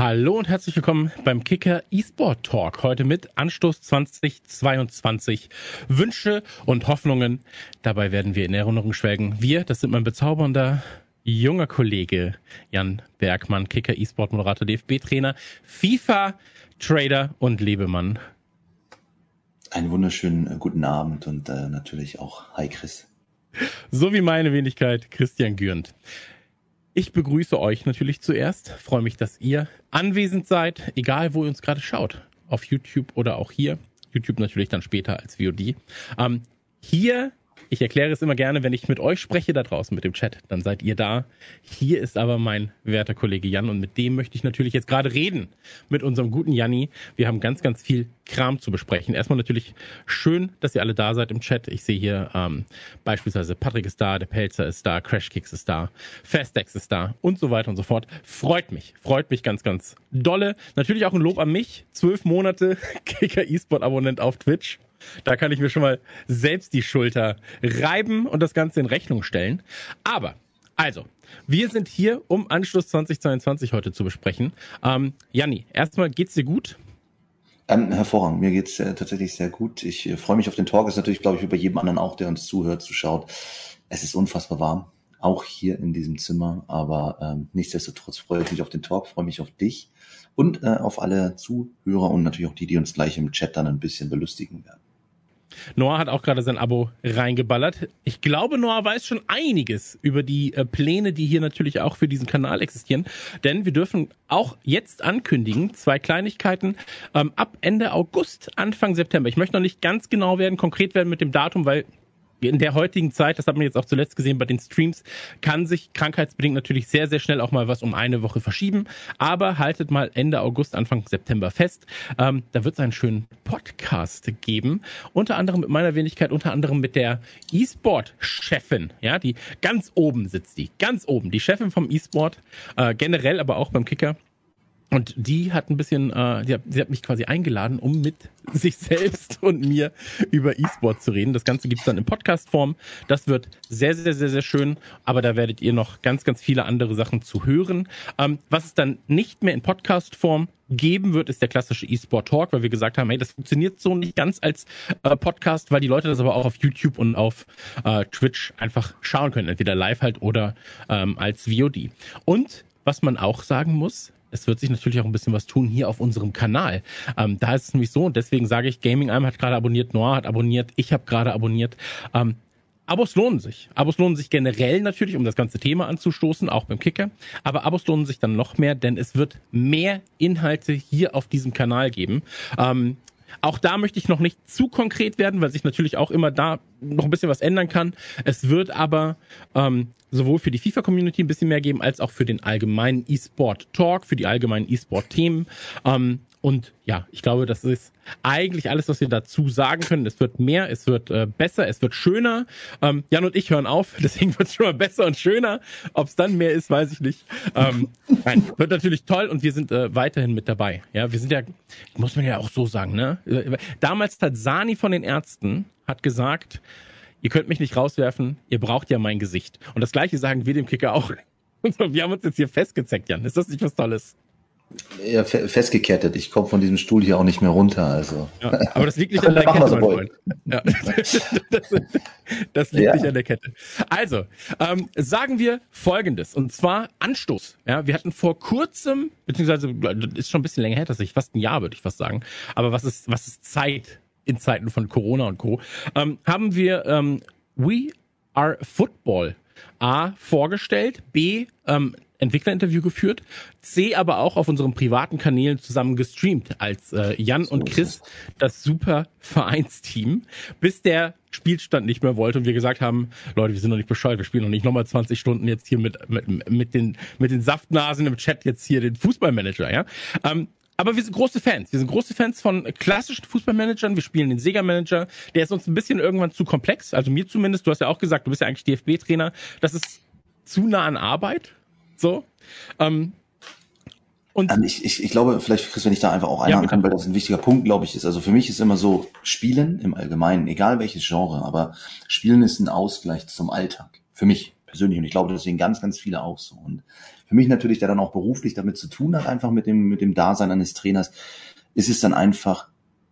Hallo und herzlich willkommen beim Kicker eSport Talk. Heute mit Anstoß 2022. Wünsche und Hoffnungen. Dabei werden wir in Erinnerung schwelgen. Wir, das sind mein bezaubernder junger Kollege Jan Bergmann, Kicker eSport Moderator, DFB-Trainer, FIFA Trader und Lebemann. Einen wunderschönen äh, guten Abend und äh, natürlich auch Hi Chris. So wie meine Wenigkeit Christian Gürnt. Ich begrüße euch natürlich zuerst. Freue mich, dass ihr anwesend seid, egal wo ihr uns gerade schaut. Auf YouTube oder auch hier. YouTube natürlich dann später als VOD. Ähm, hier ich erkläre es immer gerne, wenn ich mit euch spreche da draußen mit dem Chat, dann seid ihr da. Hier ist aber mein werter Kollege Jan und mit dem möchte ich natürlich jetzt gerade reden. Mit unserem guten Janni. Wir haben ganz, ganz viel Kram zu besprechen. Erstmal natürlich schön, dass ihr alle da seid im Chat. Ich sehe hier ähm, beispielsweise Patrick ist da, der Pelzer ist da, Crashkicks ist da, Fastex ist da und so weiter und so fort. Freut mich, freut mich ganz, ganz dolle. Natürlich auch ein Lob an mich. Zwölf Monate Kicker E-Sport Abonnent auf Twitch. Da kann ich mir schon mal selbst die Schulter reiben und das Ganze in Rechnung stellen. Aber, also, wir sind hier, um Anschluss 2022 heute zu besprechen. Ähm, Janni, erstmal geht's dir gut? Ähm, hervorragend, mir geht's äh, tatsächlich sehr gut. Ich äh, freue mich auf den Talk. Ist natürlich, glaube ich, bei jedem anderen auch, der uns zuhört, zuschaut. Es ist unfassbar warm, auch hier in diesem Zimmer. Aber ähm, nichtsdestotrotz freue ich mich auf den Talk, freue mich auf dich und äh, auf alle Zuhörer und natürlich auch die, die uns gleich im Chat dann ein bisschen belustigen werden. Noah hat auch gerade sein Abo reingeballert. Ich glaube, Noah weiß schon einiges über die äh, Pläne, die hier natürlich auch für diesen Kanal existieren. Denn wir dürfen auch jetzt ankündigen, zwei Kleinigkeiten ähm, ab Ende August, Anfang September. Ich möchte noch nicht ganz genau werden, konkret werden mit dem Datum, weil in der heutigen Zeit, das hat man jetzt auch zuletzt gesehen bei den Streams, kann sich krankheitsbedingt natürlich sehr, sehr schnell auch mal was um eine Woche verschieben. Aber haltet mal Ende August, Anfang September fest. Ähm, da wird es einen schönen Podcast geben. Unter anderem mit meiner Wenigkeit, unter anderem mit der E-Sport-Chefin, ja, die ganz oben sitzt die, ganz oben, die Chefin vom E-Sport, äh, generell aber auch beim Kicker. Und die hat ein bisschen, äh, die hat, sie hat mich quasi eingeladen, um mit sich selbst und mir über E-Sport zu reden. Das Ganze gibt's dann in Podcast-Form. Das wird sehr, sehr, sehr, sehr schön. Aber da werdet ihr noch ganz, ganz viele andere Sachen zu hören. Ähm, was es dann nicht mehr in Podcast-Form geben wird, ist der klassische E-Sport Talk, weil wir gesagt haben, hey, das funktioniert so nicht ganz als äh, Podcast, weil die Leute das aber auch auf YouTube und auf äh, Twitch einfach schauen können, entweder live halt oder ähm, als VOD. Und was man auch sagen muss, es wird sich natürlich auch ein bisschen was tun hier auf unserem Kanal. Ähm, da ist es nämlich so und deswegen sage ich, Gaming Alm hat gerade abonniert, Noah hat abonniert, ich habe gerade abonniert. Ähm, Abos lohnen sich. Abos lohnen sich generell natürlich, um das ganze Thema anzustoßen, auch beim Kicker. Aber Abos lohnen sich dann noch mehr, denn es wird mehr Inhalte hier auf diesem Kanal geben. Ähm, auch da möchte ich noch nicht zu konkret werden, weil sich natürlich auch immer da noch ein bisschen was ändern kann. Es wird aber ähm, sowohl für die FIFA-Community ein bisschen mehr geben, als auch für den allgemeinen E-Sport-Talk, für die allgemeinen E-Sport-Themen. Ähm, und ja, ich glaube, das ist eigentlich alles, was wir dazu sagen können. Es wird mehr, es wird äh, besser, es wird schöner. Ähm, Jan und ich hören auf, deswegen wird es schon mal besser und schöner. Ob es dann mehr ist, weiß ich nicht. Ähm, nein, wird natürlich toll und wir sind äh, weiterhin mit dabei. Ja, wir sind ja, muss man ja auch so sagen, ne? Damals hat Sani von den Ärzten hat gesagt, ihr könnt mich nicht rauswerfen, ihr braucht ja mein Gesicht. Und das gleiche sagen wir dem Kicker auch. wir haben uns jetzt hier festgezeckt, Jan. Ist das nicht was Tolles? Ja, festgekettet. Ich komme von diesem Stuhl hier auch nicht mehr runter. Also. Ja, aber das liegt nicht an der Kette, mein Freund. Ja. Das, das liegt ja. nicht an der Kette. Also, ähm, sagen wir Folgendes, und zwar Anstoß. Ja, wir hatten vor kurzem, beziehungsweise ist schon ein bisschen länger her, tatsächlich fast ein Jahr, würde ich fast sagen. Aber was ist, was ist Zeit in Zeiten von Corona und Co. Ähm, haben wir ähm, We Are Football A vorgestellt, B ähm, Entwicklerinterview geführt, C aber auch auf unseren privaten Kanälen zusammen gestreamt als äh, Jan und Chris, das super Vereinsteam, bis der Spielstand nicht mehr wollte und wir gesagt haben, Leute, wir sind noch nicht bescheuert, wir spielen noch nicht nochmal 20 Stunden jetzt hier mit, mit, mit, den, mit den Saftnasen im Chat jetzt hier den Fußballmanager, ja. Ähm, aber wir sind große Fans. Wir sind große Fans von klassischen Fußballmanagern. Wir spielen den Sega-Manager. Der ist uns ein bisschen irgendwann zu komplex. Also mir zumindest. Du hast ja auch gesagt, du bist ja eigentlich DFB-Trainer. Das ist zu nah an Arbeit. So. Ähm, und ähm, ich, ich, ich glaube, vielleicht, Chris, wenn ich da einfach auch einhaken ja, kann, weil das ein wichtiger Punkt, glaube ich, ist. Also für mich ist immer so, Spielen im Allgemeinen, egal welches Genre, aber Spielen ist ein Ausgleich zum Alltag. Für mich persönlich. Und ich glaube, das sehen ganz, ganz viele auch so. Und für mich natürlich, der dann auch beruflich damit zu tun hat, einfach mit dem, mit dem Dasein eines Trainers, ist es dann einfach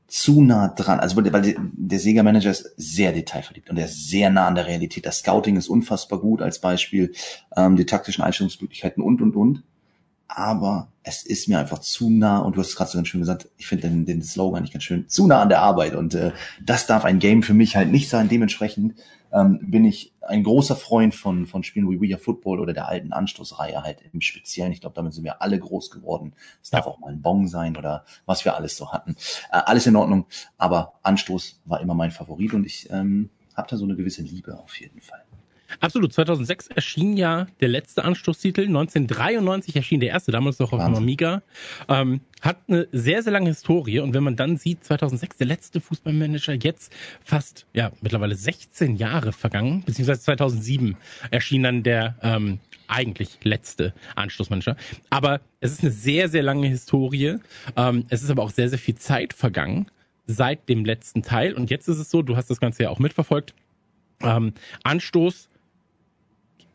zu nah dran. Also weil der Sega-Manager ist sehr detailverliebt und er ist sehr nah an der Realität. Das Scouting ist unfassbar gut als Beispiel, ähm, die taktischen Einstellungsmöglichkeiten und und und. Aber es ist mir einfach zu nah und du hast es gerade so ganz schön gesagt, ich finde den, den Slogan nicht ganz schön, zu nah an der Arbeit und äh, das darf ein Game für mich halt nicht sein. Dementsprechend ähm, bin ich ein großer Freund von, von Spielen wie We Are Football oder der alten Anstoßreihe halt im Speziellen. Ich glaube, damit sind wir alle groß geworden. Es darf auch mal ein Bong sein oder was wir alles so hatten. Äh, alles in Ordnung, aber Anstoß war immer mein Favorit und ich ähm, habe da so eine gewisse Liebe auf jeden Fall. Absolut. 2006 erschien ja der letzte Anstoßtitel. 1993 erschien der erste, damals noch auf dem Amiga. Ähm, hat eine sehr, sehr lange Historie. Und wenn man dann sieht, 2006 der letzte Fußballmanager, jetzt fast, ja, mittlerweile 16 Jahre vergangen, beziehungsweise 2007 erschien dann der ähm, eigentlich letzte Anstoßmanager. Aber es ist eine sehr, sehr lange Historie. Ähm, es ist aber auch sehr, sehr viel Zeit vergangen seit dem letzten Teil. Und jetzt ist es so, du hast das Ganze ja auch mitverfolgt. Ähm, Anstoß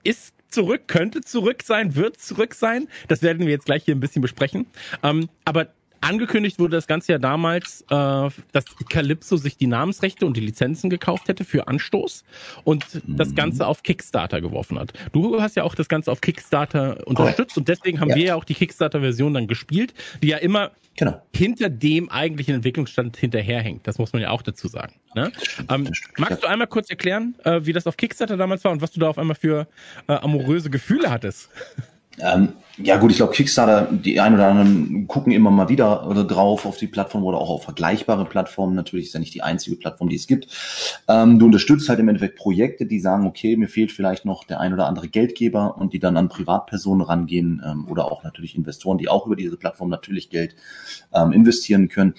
ist zurück, könnte zurück sein, wird zurück sein. Das werden wir jetzt gleich hier ein bisschen besprechen. Ähm, aber Angekündigt wurde das Ganze ja damals, äh, dass Calypso sich die Namensrechte und die Lizenzen gekauft hätte für Anstoß und mhm. das Ganze auf Kickstarter geworfen hat. Du hast ja auch das Ganze auf Kickstarter unterstützt oh. und deswegen haben ja. wir ja auch die Kickstarter-Version dann gespielt, die ja immer genau. hinter dem eigentlichen Entwicklungsstand hinterherhängt. Das muss man ja auch dazu sagen. Ne? Ähm, magst du einmal kurz erklären, äh, wie das auf Kickstarter damals war und was du da auf einmal für äh, amoröse Gefühle hattest? Ähm, ja gut, ich glaube Kickstarter, die ein oder anderen gucken immer mal wieder drauf auf die Plattform oder auch auf vergleichbare Plattformen. Natürlich ist ja nicht die einzige Plattform, die es gibt. Ähm, du unterstützt halt im Endeffekt Projekte, die sagen, okay, mir fehlt vielleicht noch der ein oder andere Geldgeber und die dann an Privatpersonen rangehen ähm, oder auch natürlich Investoren, die auch über diese Plattform natürlich Geld ähm, investieren können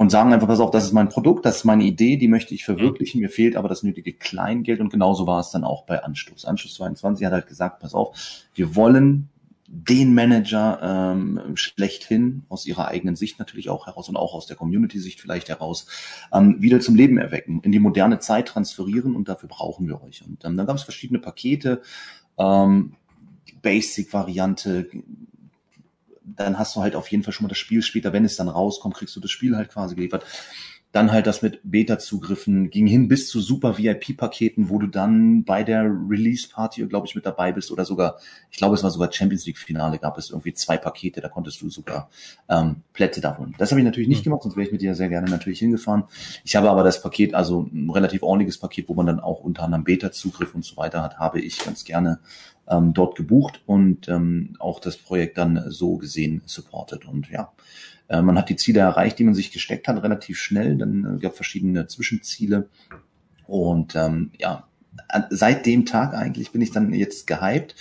und sagen einfach, pass auf, das ist mein Produkt, das ist meine Idee, die möchte ich verwirklichen, mir fehlt aber das nötige Kleingeld und genauso war es dann auch bei Anstoß. Anstoß 22 hat halt gesagt, pass auf, wir wollen den Manager ähm, schlechthin aus ihrer eigenen Sicht natürlich auch heraus und auch aus der Community-Sicht vielleicht heraus ähm, wieder zum Leben erwecken, in die moderne Zeit transferieren und dafür brauchen wir euch. Und ähm, dann gab es verschiedene Pakete, ähm, Basic-Variante, dann hast du halt auf jeden Fall schon mal das Spiel später, wenn es dann rauskommt, kriegst du das Spiel halt quasi geliefert. Dann halt das mit Beta-Zugriffen ging hin bis zu super VIP-Paketen, wo du dann bei der Release-Party, glaube ich, mit dabei bist oder sogar, ich glaube, es war sogar Champions League-Finale, gab es irgendwie zwei Pakete, da konntest du sogar ähm, Plätze davon. Das habe ich natürlich nicht mhm. gemacht, sonst wäre ich mit dir sehr gerne natürlich hingefahren. Ich habe aber das Paket, also ein relativ ordentliches Paket, wo man dann auch unter anderem Beta-Zugriff und so weiter hat, habe ich ganz gerne ähm, dort gebucht und ähm, auch das Projekt dann so gesehen supportet. Und ja, äh, man hat die Ziele erreicht, die man sich gesteckt hat, relativ schnell. Dann äh, gab verschiedene Zwischenziele. Und ähm, ja, seit dem Tag eigentlich bin ich dann jetzt gehypt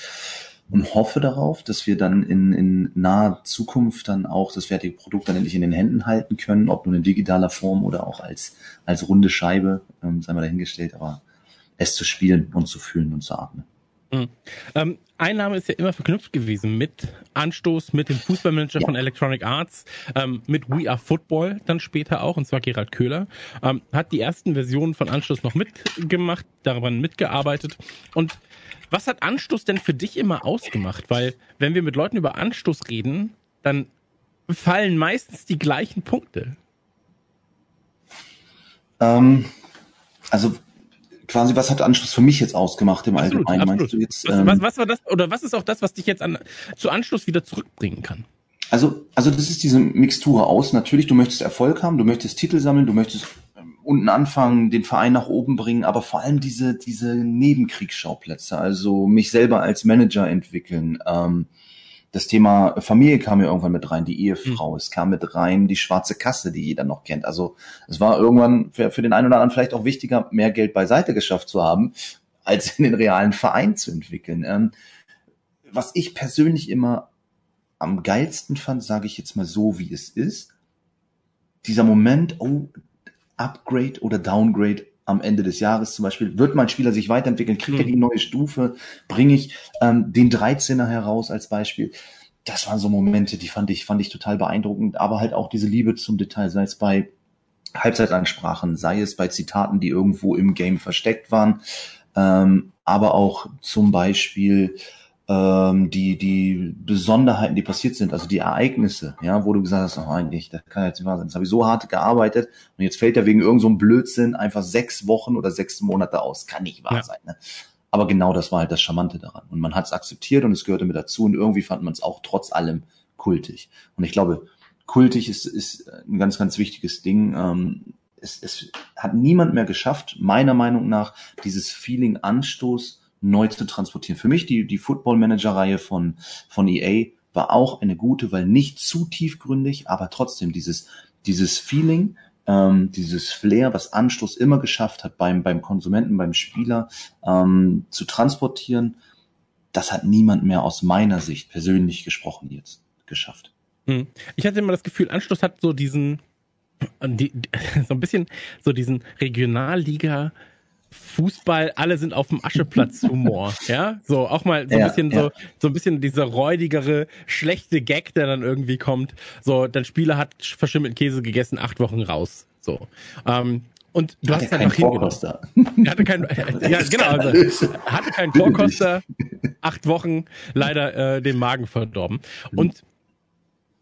und hoffe darauf, dass wir dann in, in naher Zukunft dann auch das fertige Produkt dann endlich in den Händen halten können, ob nur in digitaler Form oder auch als, als runde Scheibe, ähm, sei mal dahingestellt, aber es zu spielen und zu fühlen und zu atmen. Mhm. Ähm, Einnahme ist ja immer verknüpft gewesen mit Anstoß, mit dem Fußballmanager ja. von Electronic Arts, ähm, mit We Are Football dann später auch, und zwar Gerald Köhler, ähm, hat die ersten Versionen von Anstoß noch mitgemacht, daran mitgearbeitet. Und was hat Anstoß denn für dich immer ausgemacht? Weil wenn wir mit Leuten über Anstoß reden, dann fallen meistens die gleichen Punkte. Ähm, also quasi, was hat Anschluss für mich jetzt ausgemacht im absolut, Allgemeinen? Absolut. Meinst du jetzt, ähm, was, was war das, oder was ist auch das, was dich jetzt an, zu Anschluss wieder zurückbringen kann? Also, also das ist diese Mixtur aus. Natürlich, du möchtest Erfolg haben, du möchtest Titel sammeln, du möchtest ähm, unten anfangen, den Verein nach oben bringen, aber vor allem diese, diese Nebenkriegsschauplätze, also mich selber als Manager entwickeln, ähm, das Thema Familie kam ja irgendwann mit rein, die Ehefrau, mhm. es kam mit rein die schwarze Kasse, die jeder noch kennt. Also es war irgendwann für, für den einen oder anderen vielleicht auch wichtiger, mehr Geld beiseite geschafft zu haben, als in den realen Verein zu entwickeln. Ähm, was ich persönlich immer am geilsten fand, sage ich jetzt mal so, wie es ist, dieser Moment, oh, Upgrade oder Downgrade am Ende des Jahres zum Beispiel, wird mein Spieler sich weiterentwickeln, kriegt er hm. die neue Stufe, bringe ich ähm, den 13er heraus als Beispiel. Das waren so Momente, die fand ich, fand ich total beeindruckend, aber halt auch diese Liebe zum Detail, sei es bei Halbzeitansprachen, sei es bei Zitaten, die irgendwo im Game versteckt waren, ähm, aber auch zum Beispiel ähm, die, die Besonderheiten, die passiert sind, also die Ereignisse, ja, wo du gesagt hast, oh, eigentlich, das kann jetzt nicht wahr sein. Das habe ich so hart gearbeitet und jetzt fällt er wegen irgendeinem so Blödsinn einfach sechs Wochen oder sechs Monate aus. Kann nicht wahr ja. sein. Ne? Aber genau das war halt das Charmante daran. Und man hat es akzeptiert und es gehörte mit dazu und irgendwie fand man es auch trotz allem kultig. Und ich glaube, kultig ist, ist ein ganz, ganz wichtiges Ding. Ähm, es, es hat niemand mehr geschafft, meiner Meinung nach, dieses Feeling Anstoß neu zu transportieren. Für mich die, die Football Manager Reihe von, von EA war auch eine gute, weil nicht zu tiefgründig, aber trotzdem dieses, dieses Feeling, ähm, dieses Flair, was Anstoß immer geschafft hat beim, beim Konsumenten, beim Spieler, ähm, zu transportieren, das hat niemand mehr aus meiner Sicht persönlich gesprochen jetzt geschafft. Hm. Ich hatte immer das Gefühl, Anstoß hat so diesen, die, so ein bisschen so diesen Regionalliga Fußball, alle sind auf dem Ascheplatz Humor, ja? So auch mal so ein ja, bisschen ja. so so ein bisschen dieser räudigere schlechte Gag, der dann irgendwie kommt. So, dein Spieler hat verschimmelten Käse gegessen, acht Wochen raus. So. Ähm, und du hatte hast halt noch Vorkoster. Hatte kein, ja, genau, also, hatte keinen Vorkoster, acht Wochen leider äh, den Magen verdorben. Und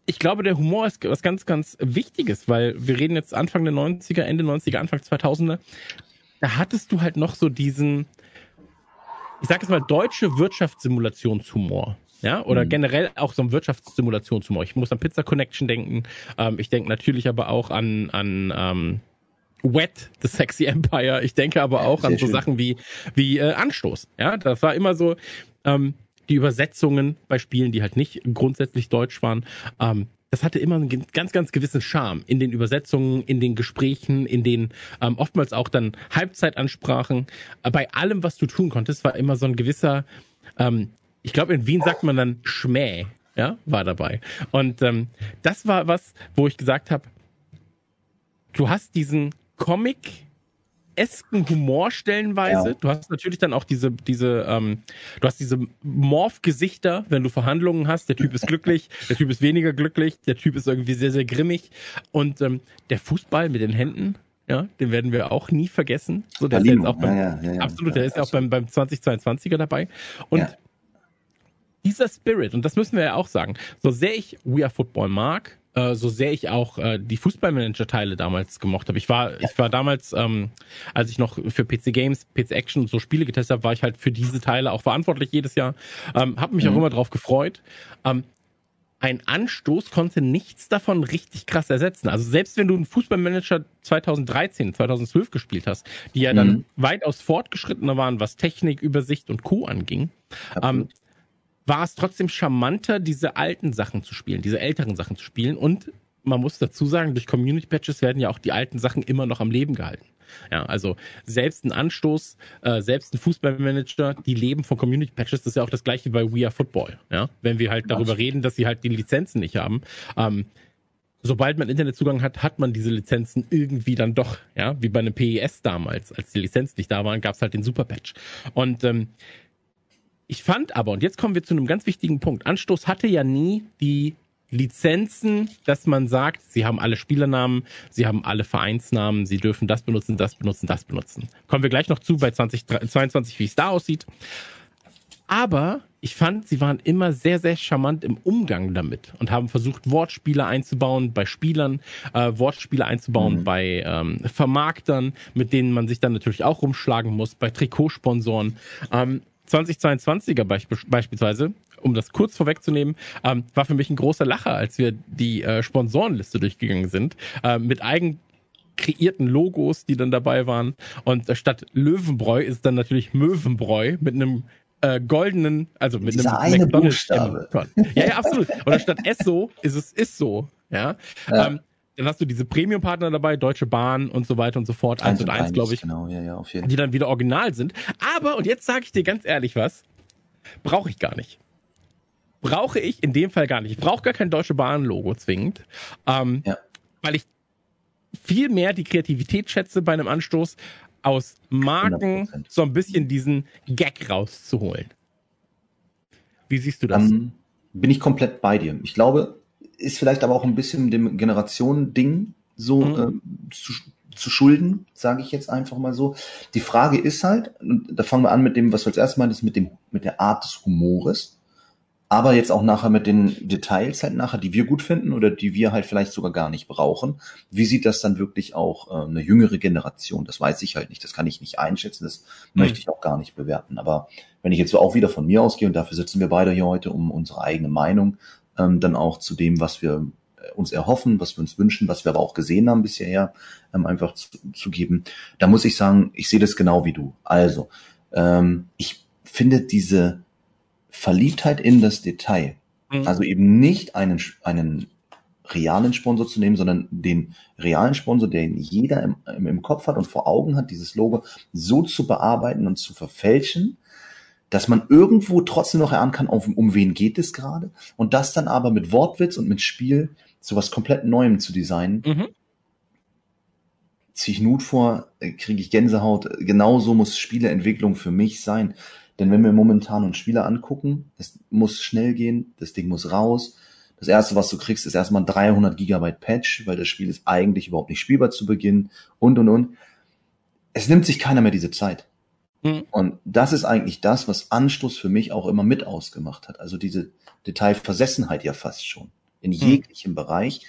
ich glaube, der Humor ist was ganz, ganz Wichtiges, weil wir reden jetzt Anfang der 90er, Ende 90er, Anfang 2000er da hattest du halt noch so diesen, ich sag jetzt mal, deutsche Wirtschaftssimulationshumor. Ja, oder mhm. generell auch so ein Wirtschaftssimulationshumor. Ich muss an Pizza Connection denken. Ähm, ich denke natürlich aber auch an, an ähm, Wet, The Sexy Empire. Ich denke aber auch ja, an so schön. Sachen wie, wie äh, Anstoß. Ja, das war immer so, ähm, die Übersetzungen bei Spielen, die halt nicht grundsätzlich deutsch waren, ähm, das hatte immer einen ganz, ganz gewissen Charme in den Übersetzungen, in den Gesprächen, in den ähm, oftmals auch dann Halbzeitansprachen. Bei allem, was du tun konntest, war immer so ein gewisser, ähm, ich glaube, in Wien sagt man dann Schmäh, ja, war dabei. Und ähm, das war was, wo ich gesagt habe, du hast diesen Comic esken Humor stellenweise. Ja. Du hast natürlich dann auch diese, diese, ähm, du hast diese Morph-Gesichter, wenn du Verhandlungen hast. Der Typ ist glücklich, der Typ ist weniger glücklich, der Typ ist irgendwie sehr, sehr grimmig. Und ähm, der Fußball mit den Händen, ja, den werden wir auch nie vergessen. So, der ist jetzt auch beim, ja, ja, absolut, der ist ja auch beim, beim 2022er dabei. Und dieser Spirit, und das müssen wir ja auch sagen, so sehr ich We Are Football mag, äh, so sehr ich auch äh, die Fußballmanager-Teile damals gemocht habe. Ich war, ich war damals, ähm, als ich noch für PC Games, PC Action und so Spiele getestet habe, war ich halt für diese Teile auch verantwortlich jedes Jahr. Ähm, habe mich mhm. auch immer drauf gefreut. Ähm, ein Anstoß konnte nichts davon richtig krass ersetzen. Also selbst wenn du einen Fußballmanager 2013, 2012 gespielt hast, die ja dann mhm. weitaus fortgeschrittener waren, was Technik, Übersicht und Co. anging, ähm, war es trotzdem charmanter, diese alten Sachen zu spielen, diese älteren Sachen zu spielen. Und man muss dazu sagen, durch Community Patches werden ja auch die alten Sachen immer noch am Leben gehalten. Ja, also selbst ein Anstoß, äh, selbst ein Fußballmanager, die leben von Community Patches. Das ist ja auch das gleiche bei We Are Football. Ja, wenn wir halt darüber reden, dass sie halt die Lizenzen nicht haben. Ähm, sobald man Internetzugang hat, hat man diese Lizenzen irgendwie dann doch. Ja, wie bei einem PES damals, als die Lizenzen nicht da waren, gab es halt den Super Patch. Und ähm, ich fand aber, und jetzt kommen wir zu einem ganz wichtigen Punkt, Anstoß hatte ja nie die Lizenzen, dass man sagt, sie haben alle Spielernamen, sie haben alle Vereinsnamen, sie dürfen das benutzen, das benutzen, das benutzen. Kommen wir gleich noch zu bei 2022, wie es da aussieht. Aber ich fand, sie waren immer sehr, sehr charmant im Umgang damit und haben versucht, Wortspiele einzubauen bei Spielern, äh, Wortspiele einzubauen mhm. bei ähm, Vermarktern, mit denen man sich dann natürlich auch rumschlagen muss, bei Trikotsponsoren. Ähm, 2022er beisp beispielsweise, um das kurz vorwegzunehmen, ähm, war für mich ein großer Lacher, als wir die äh, Sponsorenliste durchgegangen sind, äh, mit eigen kreierten Logos, die dann dabei waren. Und äh, statt Löwenbräu ist dann natürlich Möwenbräu mit einem äh, goldenen, also mit Dieser einem eine McDonald's Buchstabe. Ja, ja, absolut. Oder statt Esso ist es ist so. Ja. ja. Ähm, dann hast du diese Premium-Partner dabei, Deutsche Bahn und so weiter und so fort, eins und eins, glaube ich. Genau, ja, ja, auf jeden Die dann wieder original sind. Aber, und jetzt sage ich dir ganz ehrlich was, brauche ich gar nicht. Brauche ich in dem Fall gar nicht. Ich brauche gar kein Deutsche Bahn-Logo zwingend. Ähm, ja. Weil ich viel mehr die Kreativität schätze bei einem Anstoß, aus Marken 100%. so ein bisschen diesen Gag rauszuholen. Wie siehst du das? Um, ähm, bin ich komplett bei dir. Ich glaube, ist vielleicht aber auch ein bisschen dem Generationending so mhm. äh, zu, zu schulden, sage ich jetzt einfach mal so. Die Frage ist halt, und da fangen wir an mit dem, was du als erstes meintest, mit dem, mit der Art des Humores aber jetzt auch nachher mit den Details halt nachher, die wir gut finden oder die wir halt vielleicht sogar gar nicht brauchen. Wie sieht das dann wirklich auch äh, eine jüngere Generation? Das weiß ich halt nicht, das kann ich nicht einschätzen, das mhm. möchte ich auch gar nicht bewerten. Aber wenn ich jetzt so auch wieder von mir ausgehe und dafür sitzen wir beide hier heute, um unsere eigene Meinung ähm, dann auch zu dem, was wir äh, uns erhoffen, was wir uns wünschen, was wir aber auch gesehen haben bisher, ähm, einfach zu, zu geben. Da muss ich sagen, ich sehe das genau wie du. Also, ähm, ich finde diese Verliebtheit in das Detail. Mhm. Also eben nicht einen, einen realen Sponsor zu nehmen, sondern den realen Sponsor, den jeder im, im, Kopf hat und vor Augen hat, dieses Logo so zu bearbeiten und zu verfälschen, dass man irgendwo trotzdem noch erahnen kann, um, um wen geht es gerade und das dann aber mit Wortwitz und mit Spiel zu was komplett Neuem zu designen. Mhm. Ziehe ich Nut vor, äh, kriege ich Gänsehaut. Genauso muss Spieleentwicklung für mich sein. Denn wenn wir momentan uns Spieler angucken, es muss schnell gehen, das Ding muss raus. Das erste, was du kriegst, ist erstmal 300 Gigabyte Patch, weil das Spiel ist eigentlich überhaupt nicht spielbar zu Beginn und und und. Es nimmt sich keiner mehr diese Zeit. Mhm. Und das ist eigentlich das, was Anstoß für mich auch immer mit ausgemacht hat. Also diese Detailversessenheit ja fast schon in mhm. jeglichem mhm. Bereich,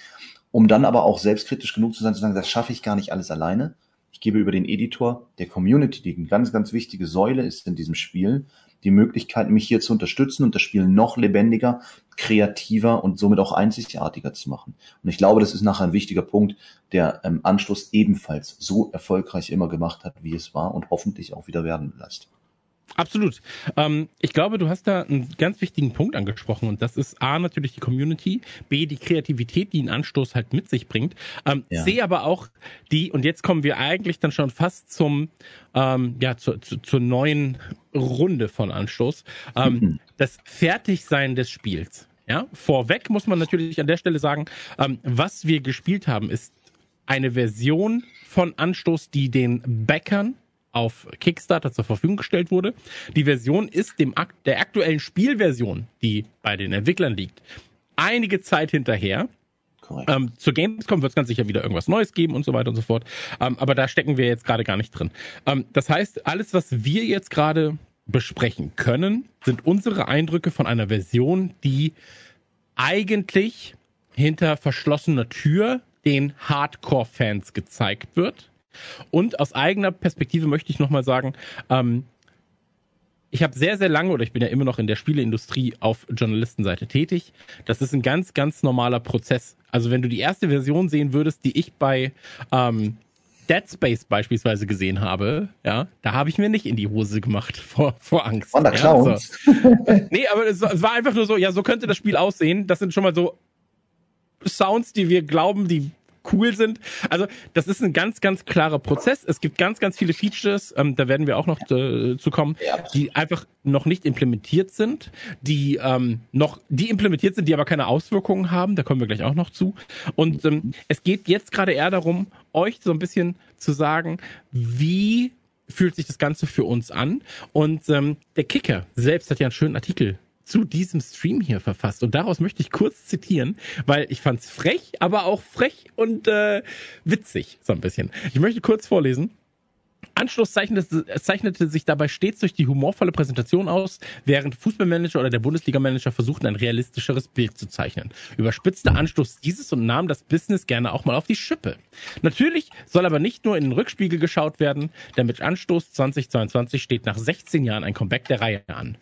um dann aber auch selbstkritisch genug zu sein, zu sagen, das schaffe ich gar nicht alles alleine, ich gebe über den Editor der Community, die eine ganz, ganz wichtige Säule ist in diesem Spiel, die Möglichkeit, mich hier zu unterstützen und das Spiel noch lebendiger, kreativer und somit auch einzigartiger zu machen. Und ich glaube, das ist nachher ein wichtiger Punkt, der ähm, Anschluss ebenfalls so erfolgreich immer gemacht hat, wie es war und hoffentlich auch wieder werden lässt. Absolut. Ähm, ich glaube, du hast da einen ganz wichtigen Punkt angesprochen und das ist A natürlich die Community, B die Kreativität, die einen Anstoß halt mit sich bringt, ähm, ja. C aber auch die, und jetzt kommen wir eigentlich dann schon fast zum, ähm, ja, zu, zu, zur neuen Runde von Anstoß, ähm, mhm. das Fertigsein des Spiels. Ja, vorweg muss man natürlich an der Stelle sagen, ähm, was wir gespielt haben, ist eine Version von Anstoß, die den Bäckern auf Kickstarter zur Verfügung gestellt wurde. Die Version ist dem der aktuellen Spielversion, die bei den Entwicklern liegt, einige Zeit hinterher. Ähm, zur Gamescom wird es ganz sicher wieder irgendwas Neues geben und so weiter und so fort. Ähm, aber da stecken wir jetzt gerade gar nicht drin. Ähm, das heißt, alles, was wir jetzt gerade besprechen können, sind unsere Eindrücke von einer Version, die eigentlich hinter verschlossener Tür den Hardcore-Fans gezeigt wird und aus eigener Perspektive möchte ich nochmal sagen, ähm, ich habe sehr, sehr lange, oder ich bin ja immer noch in der Spieleindustrie auf Journalistenseite tätig. Das ist ein ganz, ganz normaler Prozess. Also wenn du die erste Version sehen würdest, die ich bei ähm, Dead Space beispielsweise gesehen habe, ja, da habe ich mir nicht in die Hose gemacht vor, vor Angst. Von der. Ja, so. nee, aber es, es war einfach nur so, ja, so könnte das Spiel aussehen. Das sind schon mal so Sounds, die wir glauben, die cool sind. Also das ist ein ganz, ganz klarer Prozess. Es gibt ganz, ganz viele Features, ähm, da werden wir auch noch äh, zu kommen, die einfach noch nicht implementiert sind, die ähm, noch, die implementiert sind, die aber keine Auswirkungen haben. Da kommen wir gleich auch noch zu. Und ähm, es geht jetzt gerade eher darum, euch so ein bisschen zu sagen, wie fühlt sich das Ganze für uns an? Und ähm, der Kicker selbst hat ja einen schönen Artikel zu diesem Stream hier verfasst. Und daraus möchte ich kurz zitieren, weil ich fand es frech, aber auch frech und äh, witzig, so ein bisschen. Ich möchte kurz vorlesen. Anschluss zeichnete, zeichnete sich dabei stets durch die humorvolle Präsentation aus, während Fußballmanager oder der Bundesligamanager versuchten, ein realistischeres Bild zu zeichnen. Überspitzte Anstoß dieses und nahm das Business gerne auch mal auf die Schippe. Natürlich soll aber nicht nur in den Rückspiegel geschaut werden, denn mit Anstoß 2022 steht nach 16 Jahren ein Comeback der Reihe an.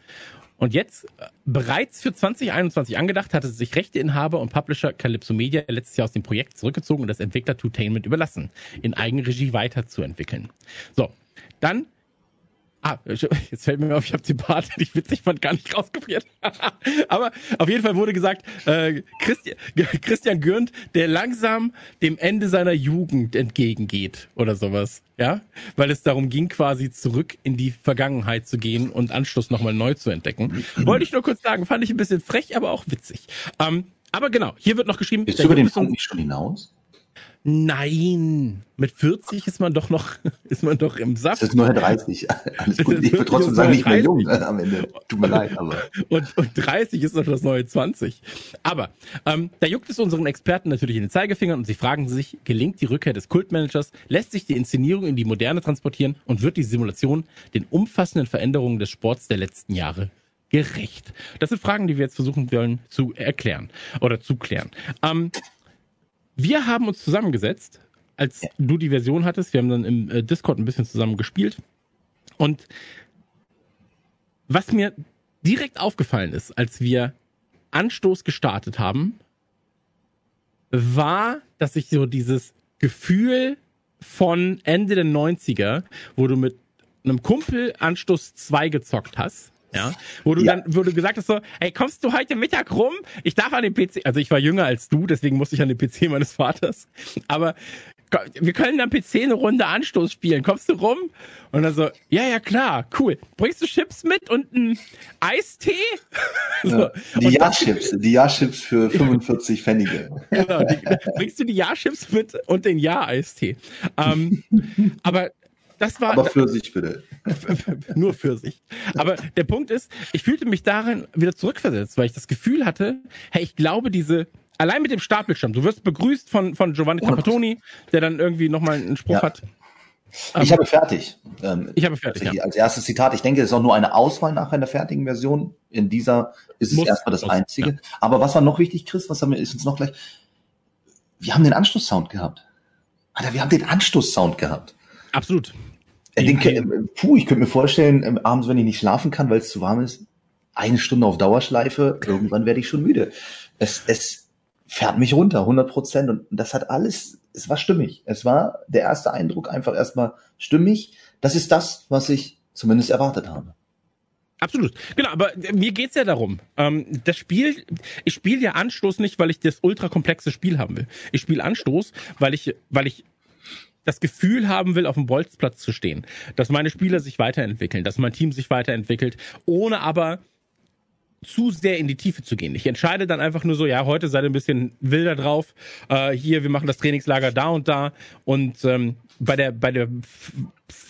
Und jetzt äh, bereits für 2021 angedacht, hatte sich Rechteinhaber und Publisher Calypso Media letztes Jahr aus dem Projekt zurückgezogen und das Entwickler Tutainment überlassen, in Eigenregie weiterzuentwickeln. So, dann Ah, jetzt fällt mir auf, ich habe den Part, den ich witzig fand, gar nicht rauskopiert. Aber auf jeden Fall wurde gesagt, äh, Christi Christian Gürnt, der langsam dem Ende seiner Jugend entgegengeht oder sowas. Ja, weil es darum ging, quasi zurück in die Vergangenheit zu gehen und Anschluss nochmal neu zu entdecken. Wollte ich nur kurz sagen, fand ich ein bisschen frech, aber auch witzig. Ähm, aber genau, hier wird noch geschrieben. Ist über den Punkt nicht schon hinaus? Nein, mit 40 ist man doch noch, ist man doch im Saft. Das ist nur 30. Alles gut. Ich würde trotzdem sagen, nicht mehr jung äh, am Ende. Tut mir leid, aber. Und, und 30 ist doch das neue 20. Aber ähm, da juckt es unseren Experten natürlich in den Zeigefingern und sie fragen sich, gelingt die Rückkehr des Kultmanagers, lässt sich die Inszenierung in die Moderne transportieren und wird die Simulation den umfassenden Veränderungen des Sports der letzten Jahre gerecht? Das sind Fragen, die wir jetzt versuchen wollen zu erklären oder zu klären. Ähm, wir haben uns zusammengesetzt, als ja. du die Version hattest. Wir haben dann im äh, Discord ein bisschen zusammen gespielt. Und was mir direkt aufgefallen ist, als wir Anstoß gestartet haben, war, dass ich so dieses Gefühl von Ende der 90er, wo du mit einem Kumpel Anstoß 2 gezockt hast, ja, wo du ja. dann, wo du gesagt hast so, hey, kommst du heute Mittag rum? Ich darf an den PC, also ich war jünger als du, deswegen musste ich an den PC meines Vaters, aber wir können am PC eine Runde Anstoß spielen. Kommst du rum? Und dann so, ja, ja, klar, cool. Bringst du Chips mit und einen Eistee? so. ja, die Ja-Chips, die Ja-Chips für 45 Pfennige. genau, die, bringst du die Ja-Chips mit und den Ja-Eistee. Ähm, aber das war. Aber für sich bitte. nur für sich. Aber der Punkt ist, ich fühlte mich darin wieder zurückversetzt, weil ich das Gefühl hatte, hey, ich glaube, diese, allein mit dem Startbildschirm, du wirst begrüßt von, von Giovanni Trapattoni, der dann irgendwie nochmal einen Spruch ja. hat. Ich habe fertig. Ähm, ich habe fertig. Ja. Als erstes Zitat. Ich denke, es ist auch nur eine Auswahl nach einer fertigen Version. In dieser ist es muss, erstmal das muss, einzige. Ja. Aber was war noch wichtig, Chris? Was haben wir, ist uns noch gleich? Wir haben den Anschlusssound gehabt. Alter, wir haben den Anstoßsound gehabt. Absolut. Äh, den, äh, puh, ich könnte mir vorstellen, ähm, abends, wenn ich nicht schlafen kann, weil es zu warm ist, eine Stunde auf Dauerschleife, irgendwann werde ich schon müde. Es, es fährt mich runter, 100 Prozent. Und das hat alles, es war stimmig. Es war der erste Eindruck einfach erstmal stimmig. Das ist das, was ich zumindest erwartet habe. Absolut. Genau, aber mir geht's ja darum. Ähm, das Spiel, ich spiele ja Anstoß nicht, weil ich das ultra komplexe Spiel haben will. Ich spiele Anstoß, weil ich, weil ich das Gefühl haben will, auf dem Bolzplatz zu stehen, dass meine Spieler sich weiterentwickeln, dass mein Team sich weiterentwickelt, ohne aber zu sehr in die Tiefe zu gehen. Ich entscheide dann einfach nur so, ja, heute seid ihr ein bisschen wilder drauf. Äh, hier, wir machen das Trainingslager da und da. Und ähm, bei der, bei der,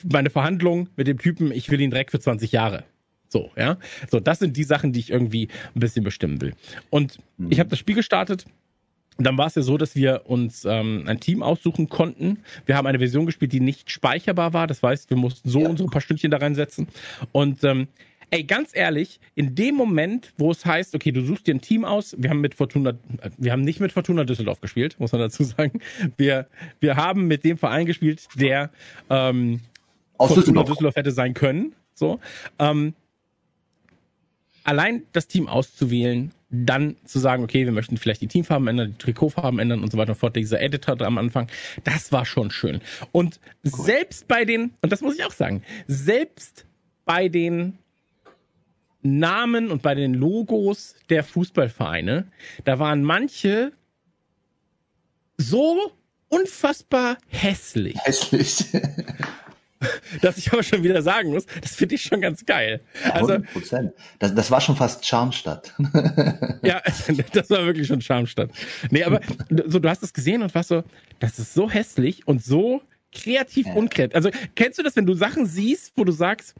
meine Verhandlung mit dem Typen, ich will ihn direkt für 20 Jahre. So, ja. So, das sind die Sachen, die ich irgendwie ein bisschen bestimmen will. Und mhm. ich habe das Spiel gestartet dann war es ja so, dass wir uns ähm, ein Team aussuchen konnten. Wir haben eine Version gespielt, die nicht speicherbar war. Das heißt, wir mussten so ja. unsere paar Stündchen da reinsetzen. Und ähm, ey, ganz ehrlich, in dem Moment, wo es heißt, okay, du suchst dir ein Team aus, wir haben mit Fortuna, wir haben nicht mit Fortuna Düsseldorf gespielt, muss man dazu sagen. Wir, wir haben mit dem Verein gespielt, der ähm, aus Fortuna Düsseldorf. Düsseldorf hätte sein können. So. Ähm, allein das Team auszuwählen dann zu sagen, okay, wir möchten vielleicht die Teamfarben ändern, die Trikotfarben ändern und so weiter und fort, dieser Editor am Anfang, das war schon schön. Und cool. selbst bei den, und das muss ich auch sagen, selbst bei den Namen und bei den Logos der Fußballvereine, da waren manche so unfassbar hässlich. Hässlich. dass ich aber schon wieder sagen muss, das finde ich schon ganz geil. Also, 100%. Das, das war schon fast Charmstadt. ja, das war wirklich schon Charmstadt. Nee, aber so, du hast es gesehen und warst so, das ist so hässlich und so kreativ ja. unkreativ. Also, kennst du das, wenn du Sachen siehst, wo du sagst,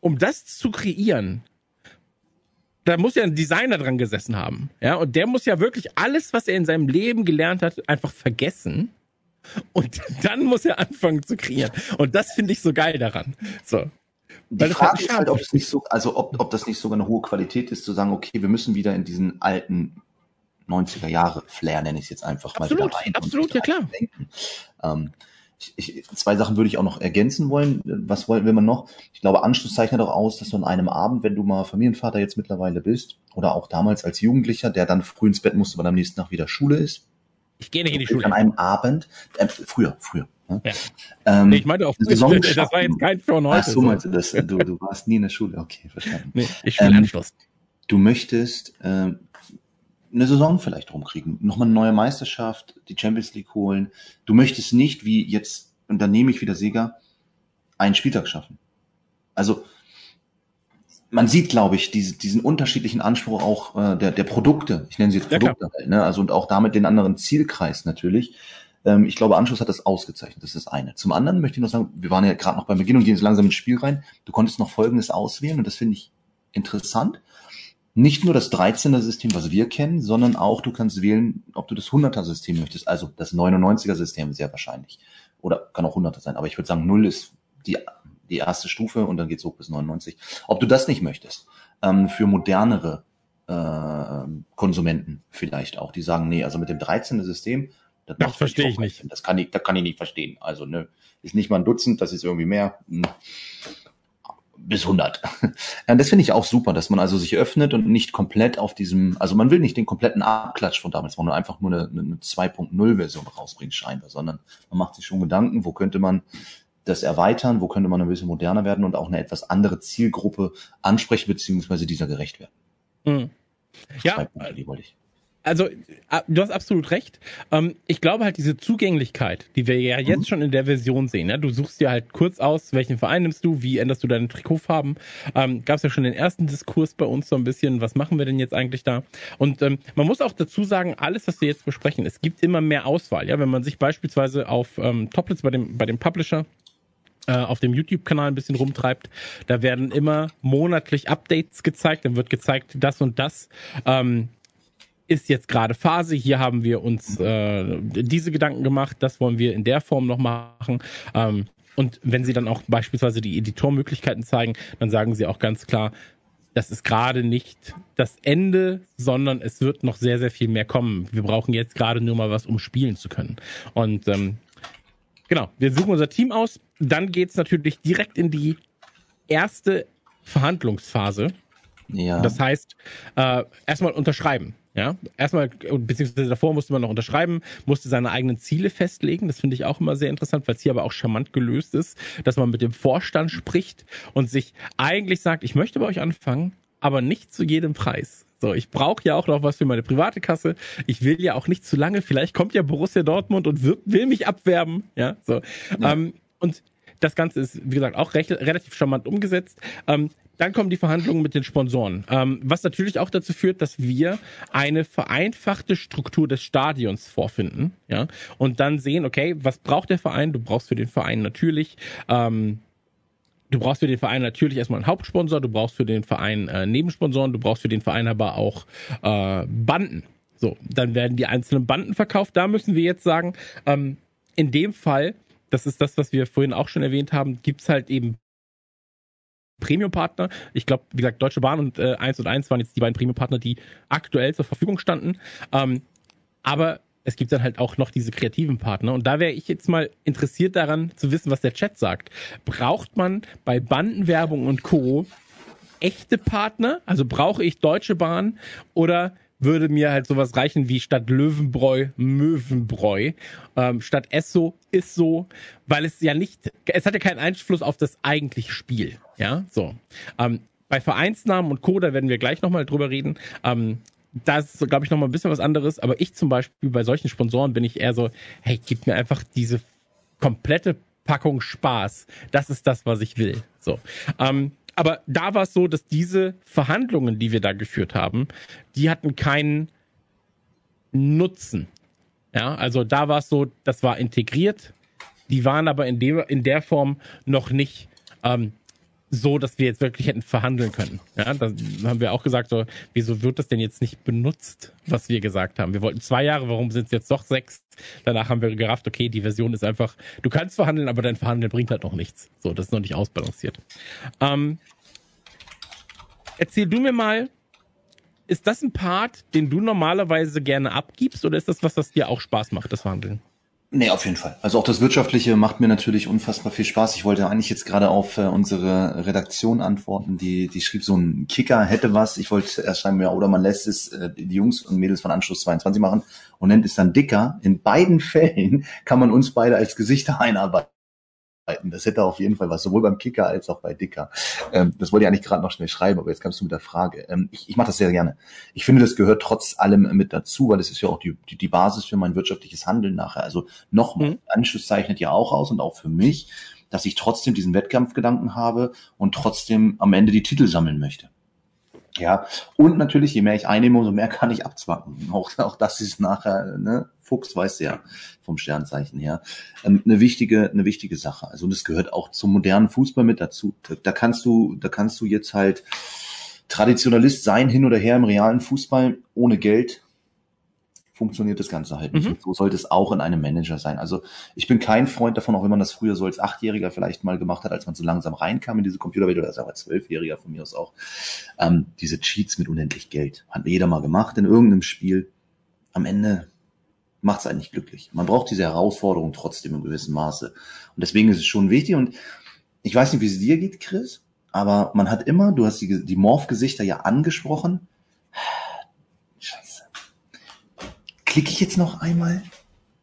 um das zu kreieren, da muss ja ein Designer dran gesessen haben. Ja, und der muss ja wirklich alles, was er in seinem Leben gelernt hat, einfach vergessen und dann muss er anfangen zu kreieren. Und das finde ich so geil daran. So. Die Frage ist halt, ob es nicht so, also ob, ob das nicht sogar eine hohe Qualität ist, zu sagen, okay, wir müssen wieder in diesen alten 90er Jahre Flair, nenne ich es jetzt einfach absolut, mal wieder rein. Absolut, ja klar. Ähm, ich, ich, zwei Sachen würde ich auch noch ergänzen wollen. Was will, will man noch? Ich glaube, Anschluss zeichnet auch aus, dass du an einem Abend, wenn du mal Familienvater jetzt mittlerweile bist, oder auch damals als Jugendlicher, der dann früh ins Bett musste, weil am nächsten Tag wieder Schule ist, ich gehe nicht in die Schule. An einem Abend, äh, früher, früher. Ne? Ja. Ähm, nee, ich meinte auch, das war jetzt kein von heute. Ach so, meinst du das? Du, du warst nie in der Schule. Okay, verstanden. Nee, ich spiele ähm, Anschluss. Du möchtest äh, eine Saison vielleicht rumkriegen, nochmal eine neue Meisterschaft, die Champions League holen. Du möchtest nicht, wie jetzt, und dann nehme ich wieder Sieger, einen Spieltag schaffen. Also man sieht, glaube ich, diese, diesen unterschiedlichen Anspruch auch äh, der, der Produkte. Ich nenne sie jetzt Produkte, halt, ne? also und auch damit den anderen Zielkreis natürlich. Ähm, ich glaube, Anschluss hat das ausgezeichnet. Das ist das eine. Zum anderen möchte ich noch sagen, wir waren ja gerade noch beim Beginn und gehen jetzt langsam ins Spiel rein. Du konntest noch Folgendes auswählen und das finde ich interessant. Nicht nur das 13er System, was wir kennen, sondern auch du kannst wählen, ob du das 100er System möchtest. Also das 99er System sehr wahrscheinlich. Oder kann auch 100er sein. Aber ich würde sagen, 0 ist die, die erste Stufe und dann geht's hoch bis 99. Ob du das nicht möchtest, ähm, für modernere äh, Konsumenten vielleicht auch, die sagen, nee, also mit dem 13er System, das, das verstehe ich nicht. Das kann ich, das kann ich nicht verstehen. Also, ne, ist nicht mal ein Dutzend, das ist irgendwie mehr. Hm. Bis 100. das finde ich auch super, dass man also sich öffnet und nicht komplett auf diesem, also man will nicht den kompletten Abklatsch von damals machen und einfach nur eine, eine 2.0 Version rausbringen scheinbar, sondern man macht sich schon Gedanken, wo könnte man das erweitern, wo könnte man ein bisschen moderner werden und auch eine etwas andere Zielgruppe ansprechen, beziehungsweise dieser gerecht werden. Mhm. Ja. Also, du hast absolut recht. Ähm, ich glaube halt, diese Zugänglichkeit, die wir ja jetzt mhm. schon in der Version sehen, du suchst dir halt kurz aus, welchen Verein nimmst du, wie änderst du deine Trikotfarben. Ähm, Gab es ja schon den ersten Diskurs bei uns so ein bisschen, was machen wir denn jetzt eigentlich da? Und ähm, man muss auch dazu sagen, alles, was wir jetzt besprechen, es gibt immer mehr Auswahl. Ja, wenn man sich beispielsweise auf ähm, Toplets bei dem, bei dem Publisher äh, auf dem YouTube-Kanal ein bisschen rumtreibt. Da werden immer monatlich Updates gezeigt. Dann wird gezeigt, das und das ähm, ist jetzt gerade Phase. Hier haben wir uns äh, diese Gedanken gemacht. Das wollen wir in der Form noch machen. Ähm, und wenn sie dann auch beispielsweise die Editormöglichkeiten zeigen, dann sagen sie auch ganz klar, das ist gerade nicht das Ende, sondern es wird noch sehr, sehr viel mehr kommen. Wir brauchen jetzt gerade nur mal was, um spielen zu können. Und ähm, Genau, wir suchen unser Team aus. Dann geht's natürlich direkt in die erste Verhandlungsphase. Ja. Das heißt, äh, erstmal unterschreiben. Ja, erstmal, beziehungsweise davor musste man noch unterschreiben, musste seine eigenen Ziele festlegen. Das finde ich auch immer sehr interessant, weil es hier aber auch charmant gelöst ist, dass man mit dem Vorstand spricht und sich eigentlich sagt, ich möchte bei euch anfangen, aber nicht zu jedem Preis. So, ich brauche ja auch noch was für meine private Kasse. Ich will ja auch nicht zu lange. Vielleicht kommt ja Borussia Dortmund und will, will mich abwerben. Ja, so. Ja. Ähm, und das Ganze ist, wie gesagt, auch recht, relativ charmant umgesetzt. Ähm, dann kommen die Verhandlungen mit den Sponsoren, ähm, was natürlich auch dazu führt, dass wir eine vereinfachte Struktur des Stadions vorfinden, ja, und dann sehen, okay, was braucht der Verein? Du brauchst für den Verein natürlich ähm, Du brauchst für den Verein natürlich erstmal einen Hauptsponsor, du brauchst für den Verein äh, Nebensponsoren, du brauchst für den Verein aber auch äh, Banden. So, dann werden die einzelnen Banden verkauft. Da müssen wir jetzt sagen, ähm, in dem Fall, das ist das, was wir vorhin auch schon erwähnt haben, gibt's halt eben Premium-Partner. Ich glaube, wie gesagt, Deutsche Bahn und äh, 1 und 1 waren jetzt die beiden Premium-Partner, die aktuell zur Verfügung standen. Ähm, aber es gibt dann halt auch noch diese kreativen Partner. Und da wäre ich jetzt mal interessiert daran zu wissen, was der Chat sagt. Braucht man bei Bandenwerbung und Co. echte Partner? Also brauche ich Deutsche Bahn oder würde mir halt sowas reichen wie statt Löwenbräu Möwenbräu, ähm, statt Esso ist so, weil es ja nicht, es hat ja keinen Einfluss auf das eigentliche Spiel, ja, so. Ähm, bei Vereinsnamen und Co., da werden wir gleich nochmal drüber reden, ähm, das ist, glaube ich, noch mal ein bisschen was anderes. Aber ich zum Beispiel bei solchen Sponsoren bin ich eher so, hey, gib mir einfach diese komplette Packung Spaß. Das ist das, was ich will. So. Ähm, aber da war es so, dass diese Verhandlungen, die wir da geführt haben, die hatten keinen Nutzen. Ja, also da war es so, das war integriert. Die waren aber in, dem, in der Form noch nicht ähm, so, dass wir jetzt wirklich hätten verhandeln können. Ja, da haben wir auch gesagt, so, wieso wird das denn jetzt nicht benutzt, was wir gesagt haben? Wir wollten zwei Jahre, warum sind es jetzt doch sechs? Danach haben wir gerafft, okay, die Version ist einfach, du kannst verhandeln, aber dein Verhandeln bringt halt noch nichts. So, das ist noch nicht ausbalanciert. Ähm, erzähl du mir mal, ist das ein Part, den du normalerweise gerne abgibst oder ist das was, was dir auch Spaß macht, das Verhandeln? Nee, auf jeden Fall. Also auch das Wirtschaftliche macht mir natürlich unfassbar viel Spaß. Ich wollte eigentlich jetzt gerade auf äh, unsere Redaktion antworten, die, die schrieb so ein Kicker hätte was. Ich wollte erst schreiben, ja, oder man lässt es äh, die Jungs und Mädels von Anschluss 22 machen und nennt es dann Dicker. In beiden Fällen kann man uns beide als Gesichter einarbeiten. Das hätte auf jeden Fall was, sowohl beim Kicker als auch bei Dicker. Ähm, das wollte ich eigentlich gerade noch schnell schreiben, aber jetzt kamst du mit der Frage. Ähm, ich ich mache das sehr gerne. Ich finde, das gehört trotz allem mit dazu, weil es ist ja auch die, die, die Basis für mein wirtschaftliches Handeln nachher. Also nochmal, mhm. Anschluss zeichnet ja auch aus und auch für mich, dass ich trotzdem diesen Wettkampfgedanken habe und trotzdem am Ende die Titel sammeln möchte. Ja, und natürlich, je mehr ich einnehme, umso mehr kann ich abzwacken. Auch, auch das ist nachher, ne, Fuchs weiß ja vom Sternzeichen her, ähm, eine wichtige, eine wichtige Sache. Also, das gehört auch zum modernen Fußball mit dazu. Da kannst du, da kannst du jetzt halt Traditionalist sein, hin oder her im realen Fußball, ohne Geld funktioniert das Ganze halt nicht. Mhm. so sollte es auch in einem Manager sein. Also ich bin kein Freund davon, auch wenn man das früher so als Achtjähriger vielleicht mal gemacht hat, als man so langsam reinkam in diese Computerwelt oder als aber Zwölfjähriger von mir aus auch, ähm, diese Cheats mit unendlich Geld. Hat jeder mal gemacht in irgendeinem Spiel. Am Ende macht es eigentlich glücklich. Man braucht diese Herausforderung trotzdem in gewissem Maße. Und deswegen ist es schon wichtig. Und ich weiß nicht, wie es dir geht, Chris, aber man hat immer, du hast die, die Morph-Gesichter ja angesprochen, klicke ich jetzt noch einmal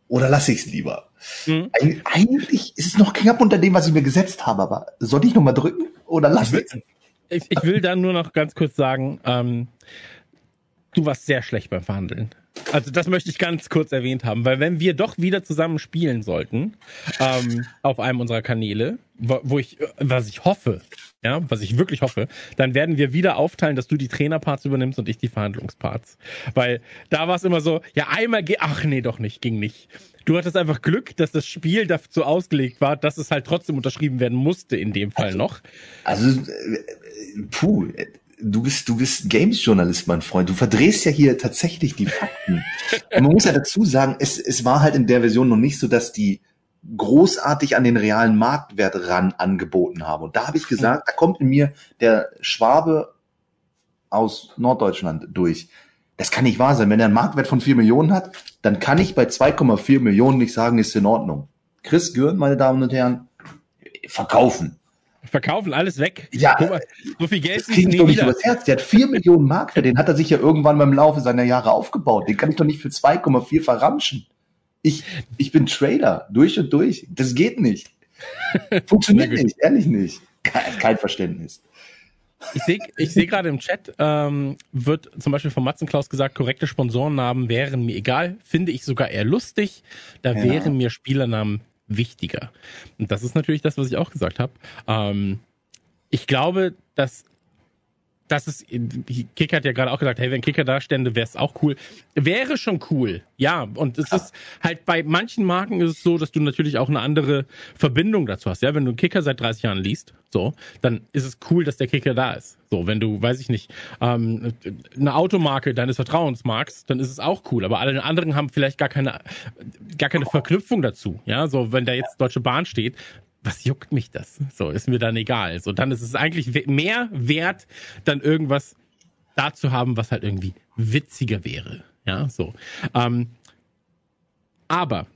oder lasse ich es lieber? Mhm. Eig eigentlich ist es noch knapp unter dem, was ich mir gesetzt habe, aber soll ich noch mal drücken oder lasse ich ich, ich will dann nur noch ganz kurz sagen, ähm, du warst sehr schlecht beim Verhandeln. Also das möchte ich ganz kurz erwähnt haben, weil wenn wir doch wieder zusammen spielen sollten ähm, auf einem unserer Kanäle, wo, wo ich, was ich hoffe, ja, was ich wirklich hoffe, dann werden wir wieder aufteilen, dass du die Trainerparts übernimmst und ich die Verhandlungsparts. Weil da war es immer so, ja, einmal geht, ach nee, doch nicht, ging nicht. Du hattest einfach Glück, dass das Spiel dazu ausgelegt war, dass es halt trotzdem unterschrieben werden musste, in dem Fall also, noch. Also, äh, puh, du bist, du bist Games-Journalist, mein Freund. Du verdrehst ja hier tatsächlich die Fakten. Und man muss ja dazu sagen, es, es war halt in der Version noch nicht so, dass die großartig an den realen Marktwert ran angeboten haben. Und da habe ich gesagt, da kommt in mir der Schwabe aus Norddeutschland durch. Das kann nicht wahr sein. Wenn er einen Marktwert von vier Millionen hat, dann kann ich bei 2,4 Millionen nicht sagen, ist in Ordnung. Chris Gürn, meine Damen und Herren, verkaufen. Verkaufen, alles weg. Ja, mal, so viel Geld das kriege ich doch nicht übers Herz. Der hat vier Millionen Mark den hat er sich ja irgendwann beim Laufe seiner Jahre aufgebaut. Den kann ich doch nicht für 2,4 verramschen. Ich, ich bin Trader, durch und durch. Das geht nicht. Funktioniert nicht, ehrlich nicht. Kein, kein Verständnis. Ich sehe ich seh gerade im Chat, ähm, wird zum Beispiel von Matzenklaus gesagt, korrekte Sponsorennamen wären mir egal. Finde ich sogar eher lustig. Da ja. wären mir Spielernamen wichtiger. Und das ist natürlich das, was ich auch gesagt habe. Ähm, ich glaube, dass das ist, Kicker hat ja gerade auch gesagt, hey, wenn Kicker da stände, wäre es auch cool. Wäre schon cool, ja. Und es ist halt bei manchen Marken ist es so, dass du natürlich auch eine andere Verbindung dazu hast. Ja, wenn du einen Kicker seit 30 Jahren liest, so, dann ist es cool, dass der Kicker da ist. So, wenn du, weiß ich nicht, ähm, eine Automarke deines Vertrauens magst, dann ist es auch cool. Aber alle anderen haben vielleicht gar keine, gar keine Verknüpfung dazu. Ja, so, wenn da jetzt Deutsche Bahn steht, was juckt mich das? So, ist mir dann egal. So, dann ist es eigentlich mehr wert, dann irgendwas da zu haben, was halt irgendwie witziger wäre. Ja, so. Ähm, aber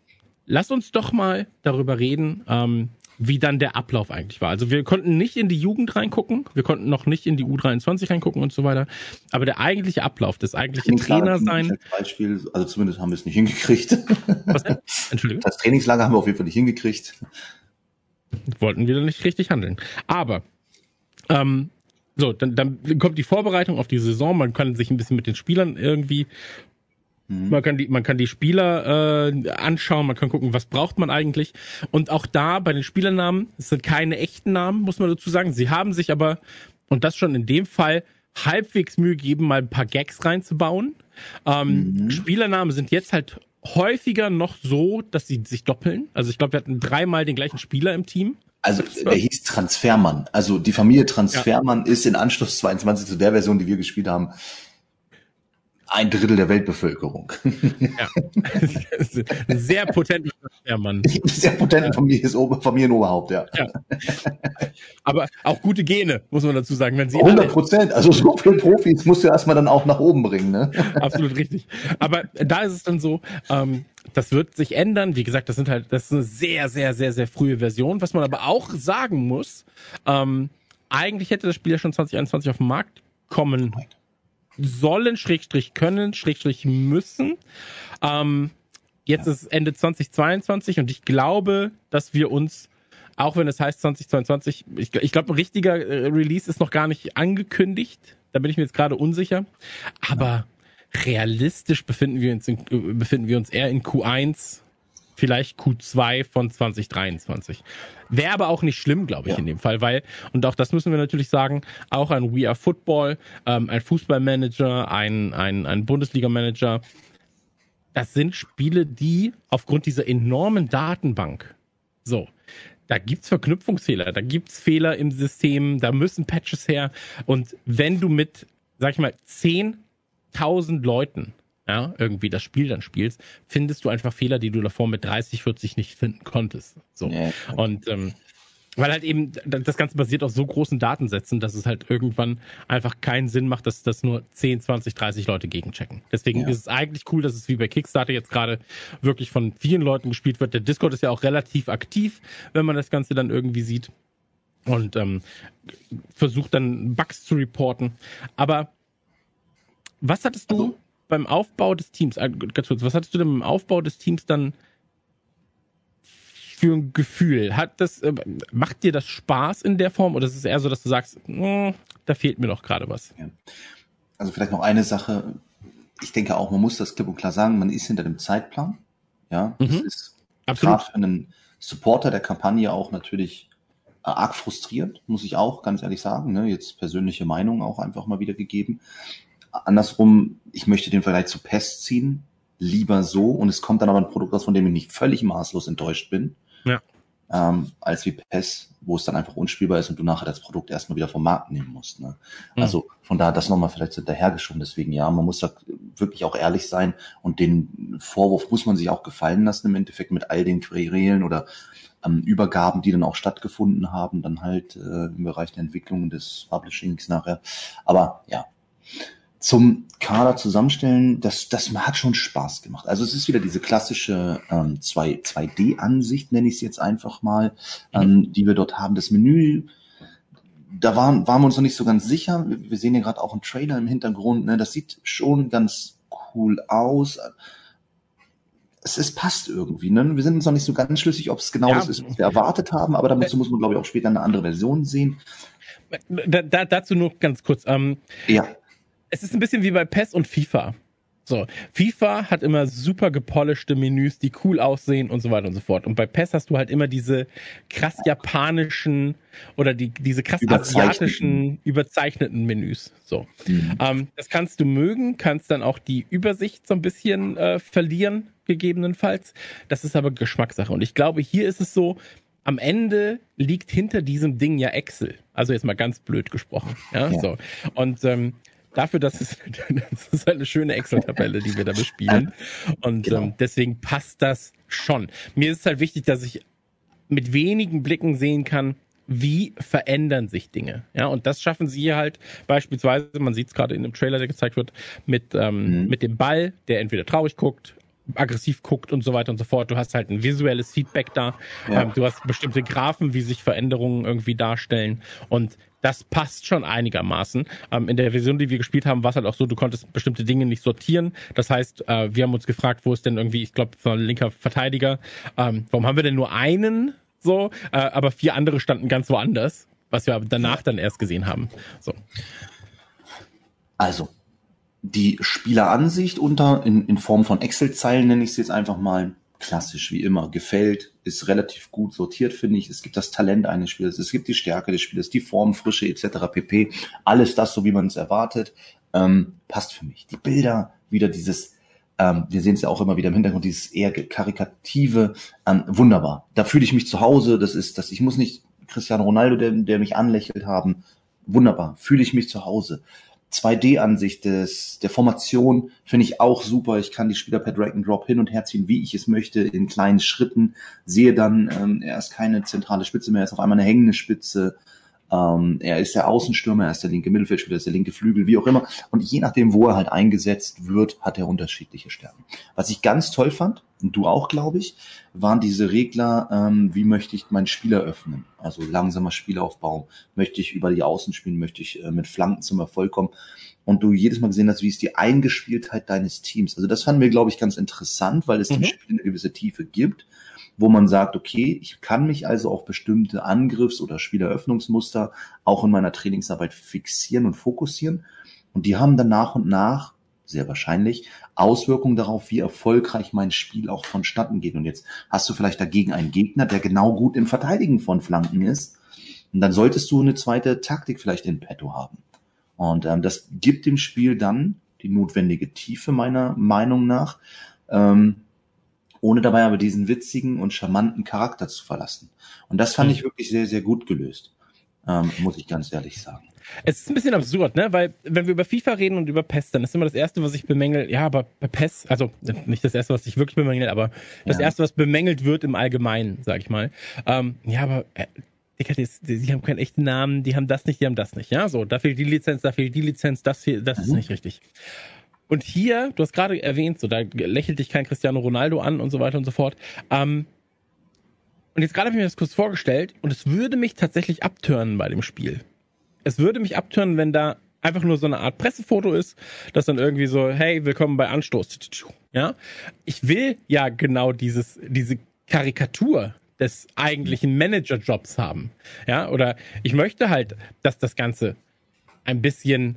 lass uns doch mal darüber reden, ähm, wie dann der Ablauf eigentlich war. Also wir konnten nicht in die Jugend reingucken, wir konnten noch nicht in die U23 reingucken und so weiter. Aber der eigentliche Ablauf, das eigentliche Trainer sein. Beispiel, also zumindest haben wir es nicht hingekriegt. Was denn? Entschuldigung. Das Trainingslager haben wir auf jeden Fall nicht hingekriegt wollten wir nicht richtig handeln. Aber ähm, so, dann, dann kommt die Vorbereitung auf die Saison. Man kann sich ein bisschen mit den Spielern irgendwie mhm. man kann die, man kann die Spieler äh, anschauen, man kann gucken, was braucht man eigentlich. Und auch da bei den Spielernamen, es sind keine echten Namen, muss man dazu sagen. Sie haben sich aber, und das schon in dem Fall, halbwegs Mühe gegeben, mal ein paar Gags reinzubauen. Ähm, mhm. Spielernamen sind jetzt halt häufiger noch so, dass sie sich doppeln. Also ich glaube, wir hatten dreimal den gleichen Spieler im Team. Also der hieß Transfermann. Also die Familie Transfermann ja. ist in Anschluss 22 zu der Version, die wir gespielt haben, ein Drittel der Weltbevölkerung. Ja. Sehr potenter Mann. Sehr potenter Familie Familienoberhaupt, ja. ja. Aber auch gute Gene, muss man dazu sagen. Wenn sie 100 Prozent. Also so viele Profis musst du erstmal dann auch nach oben bringen. Ne? Absolut richtig. Aber da ist es dann so, ähm, das wird sich ändern. Wie gesagt, das sind halt, das ist eine sehr, sehr, sehr, sehr frühe Version. Was man aber auch sagen muss, ähm, eigentlich hätte das Spiel ja schon 2021 auf den Markt kommen sollen, Schrägstrich können, Schrägstrich müssen. Ähm, jetzt ist Ende 2022 und ich glaube, dass wir uns, auch wenn es heißt 2022, ich, ich glaube, ein richtiger äh, Release ist noch gar nicht angekündigt. Da bin ich mir jetzt gerade unsicher. Aber realistisch befinden wir uns, in, befinden wir uns eher in Q1 vielleicht Q2 von 2023. Wäre aber auch nicht schlimm, glaube ich, ja. in dem Fall, weil, und auch das müssen wir natürlich sagen, auch ein We Are Football, ähm, ein Fußballmanager, ein, ein, ein Bundesliga-Manager, das sind Spiele, die aufgrund dieser enormen Datenbank, so, da gibt's Verknüpfungsfehler, da gibt's Fehler im System, da müssen Patches her. Und wenn du mit, sag ich mal, 10.000 Leuten ja, irgendwie das Spiel dann spielst, findest du einfach Fehler, die du davor mit 30, 40 nicht finden konntest. So. Ja. Und ähm, weil halt eben das Ganze basiert auf so großen Datensätzen, dass es halt irgendwann einfach keinen Sinn macht, dass das nur 10, 20, 30 Leute gegenchecken. Deswegen ja. ist es eigentlich cool, dass es wie bei Kickstarter jetzt gerade wirklich von vielen Leuten gespielt wird. Der Discord ist ja auch relativ aktiv, wenn man das Ganze dann irgendwie sieht und ähm, versucht dann Bugs zu reporten. Aber was hattest du also, beim Aufbau des Teams, äh, ganz kurz, was hattest du denn beim Aufbau des Teams dann für ein Gefühl? Hat das, äh, macht dir das Spaß in der Form oder ist es eher so, dass du sagst, oh, da fehlt mir noch gerade was? Ja. Also vielleicht noch eine Sache. Ich denke auch, man muss das klipp und klar sagen, man ist hinter dem Zeitplan. Ja, das mhm. ist gerade für einen Supporter der Kampagne auch natürlich äh, arg frustrierend, muss ich auch ganz ehrlich sagen. Ne? Jetzt persönliche Meinung auch einfach mal wieder gegeben andersrum, ich möchte den Vergleich zu Pest ziehen, lieber so, und es kommt dann aber ein Produkt aus, von dem ich nicht völlig maßlos enttäuscht bin. Ja. Ähm, als wie PES, wo es dann einfach unspielbar ist und du nachher das Produkt erstmal wieder vom Markt nehmen musst. Ne? Mhm. Also von da das nochmal vielleicht hinterhergeschoben. Deswegen ja, man muss da wirklich auch ehrlich sein und den Vorwurf muss man sich auch gefallen lassen im Endeffekt mit all den Querelen oder ähm, Übergaben, die dann auch stattgefunden haben, dann halt äh, im Bereich der Entwicklung des Publishings nachher. Aber ja, zum Kader zusammenstellen, das, das hat schon Spaß gemacht. Also es ist wieder diese klassische ähm, 2, 2D-Ansicht, nenne ich es jetzt einfach mal, ähm, mhm. die wir dort haben. Das Menü, da waren, waren wir uns noch nicht so ganz sicher. Wir, wir sehen ja gerade auch einen Trailer im Hintergrund. Ne? Das sieht schon ganz cool aus. Es, es passt irgendwie. Ne? Wir sind uns noch nicht so ganz schlüssig, ob es genau ja. das ist, was wir erwartet haben, aber dazu muss man, glaube ich, auch später eine andere Version sehen. Da, da, dazu nur ganz kurz. Ähm, ja es ist ein bisschen wie bei PES und FIFA. So, FIFA hat immer super gepolischte Menüs, die cool aussehen und so weiter und so fort. Und bei PES hast du halt immer diese krass japanischen oder die, diese krass asiatischen, überzeichneten Menüs. So, mhm. ähm, das kannst du mögen, kannst dann auch die Übersicht so ein bisschen äh, verlieren, gegebenenfalls. Das ist aber Geschmackssache. Und ich glaube, hier ist es so, am Ende liegt hinter diesem Ding ja Excel. Also jetzt mal ganz blöd gesprochen. Ja, ja. so. Und ähm, dafür, dass es das ist eine schöne Excel-Tabelle, die wir da bespielen. Und genau. ähm, deswegen passt das schon. Mir ist halt wichtig, dass ich mit wenigen Blicken sehen kann, wie verändern sich Dinge. Ja, und das schaffen sie halt beispielsweise, man sieht es gerade in dem Trailer, der gezeigt wird, mit, ähm, mhm. mit dem Ball, der entweder traurig guckt, aggressiv guckt und so weiter und so fort. Du hast halt ein visuelles Feedback da. Ja. Ähm, du hast bestimmte Graphen, wie sich Veränderungen irgendwie darstellen. Und das passt schon einigermaßen. Ähm, in der Version, die wir gespielt haben, war es halt auch so, du konntest bestimmte Dinge nicht sortieren. Das heißt, äh, wir haben uns gefragt, wo ist denn irgendwie, ich glaube, ein linker Verteidiger, ähm, warum haben wir denn nur einen? So, äh, aber vier andere standen ganz woanders, was wir danach dann erst gesehen haben. So. Also, die Spieleransicht unter in, in Form von Excel-Zeilen nenne ich es jetzt einfach mal klassisch wie immer gefällt, ist relativ gut sortiert, finde ich. Es gibt das Talent eines Spielers, es gibt die Stärke des Spielers, die Form, Frische etc. pp. Alles das, so wie man es erwartet, ähm, passt für mich. Die Bilder, wieder dieses, ähm, wir sehen es ja auch immer wieder im Hintergrund, dieses eher karikative, ähm, wunderbar. Da fühle ich mich zu Hause. Das ist, das ich muss nicht Cristiano Ronaldo, der, der mich anlächelt haben. Wunderbar, fühle ich mich zu Hause. 2D-Ansicht des, der Formation finde ich auch super. Ich kann die Spieler per Drag and Drop hin und her ziehen, wie ich es möchte, in kleinen Schritten. Sehe dann, ähm, er ist keine zentrale Spitze mehr, er ist auf einmal eine hängende Spitze. Ähm, er ist der Außenstürmer, er ist der linke Mittelfeldspieler, er ist der linke Flügel, wie auch immer. Und je nachdem, wo er halt eingesetzt wird, hat er unterschiedliche Stärken. Was ich ganz toll fand, und du auch, glaube ich, waren diese Regler, ähm, wie möchte ich meinen Spieler öffnen? Also langsamer Spielaufbau. Möchte ich über die Außen spielen? Möchte ich äh, mit Flanken zum Erfolg kommen? Und du jedes Mal gesehen hast, wie ist die Eingespieltheit deines Teams. Also das fanden wir, glaube ich, ganz interessant, weil es mhm. dem Spiel eine gewisse Tiefe gibt wo man sagt, okay, ich kann mich also auf bestimmte Angriffs- oder Spieleröffnungsmuster auch in meiner Trainingsarbeit fixieren und fokussieren. Und die haben dann nach und nach sehr wahrscheinlich, Auswirkungen darauf, wie erfolgreich mein Spiel auch vonstatten geht. Und jetzt hast du vielleicht dagegen einen Gegner, der genau gut im Verteidigen von Flanken ist. Und dann solltest du eine zweite Taktik vielleicht in petto haben. Und ähm, das gibt dem Spiel dann die notwendige Tiefe meiner Meinung nach, ähm, ohne dabei aber diesen witzigen und charmanten Charakter zu verlassen. Und das fand mhm. ich wirklich sehr, sehr gut gelöst, ähm, muss ich ganz ehrlich sagen. Es ist ein bisschen absurd, ne? Weil wenn wir über FIFA reden und über PES, dann ist immer das Erste, was ich bemängel, ja, aber bei PES, also nicht das Erste, was ich wirklich bemängel, aber das ja. Erste, was bemängelt wird im Allgemeinen, sag ich mal. Ähm, ja, aber äh, Digga, die, die, die, haben keinen echten Namen, die haben das nicht, die haben das nicht. Ja, so, da fehlt die Lizenz, da fehlt die Lizenz, das hier, das mhm. ist nicht richtig. Und hier, du hast gerade erwähnt, so, da lächelt dich kein Cristiano Ronaldo an und so weiter und so fort. Ähm, und jetzt gerade habe ich mir das kurz vorgestellt und es würde mich tatsächlich abtören bei dem Spiel. Es würde mich abtören, wenn da einfach nur so eine Art Pressefoto ist, das dann irgendwie so, hey, willkommen bei Anstoß. Ja, ich will ja genau dieses, diese Karikatur des eigentlichen Managerjobs haben. Ja, oder ich möchte halt, dass das Ganze ein bisschen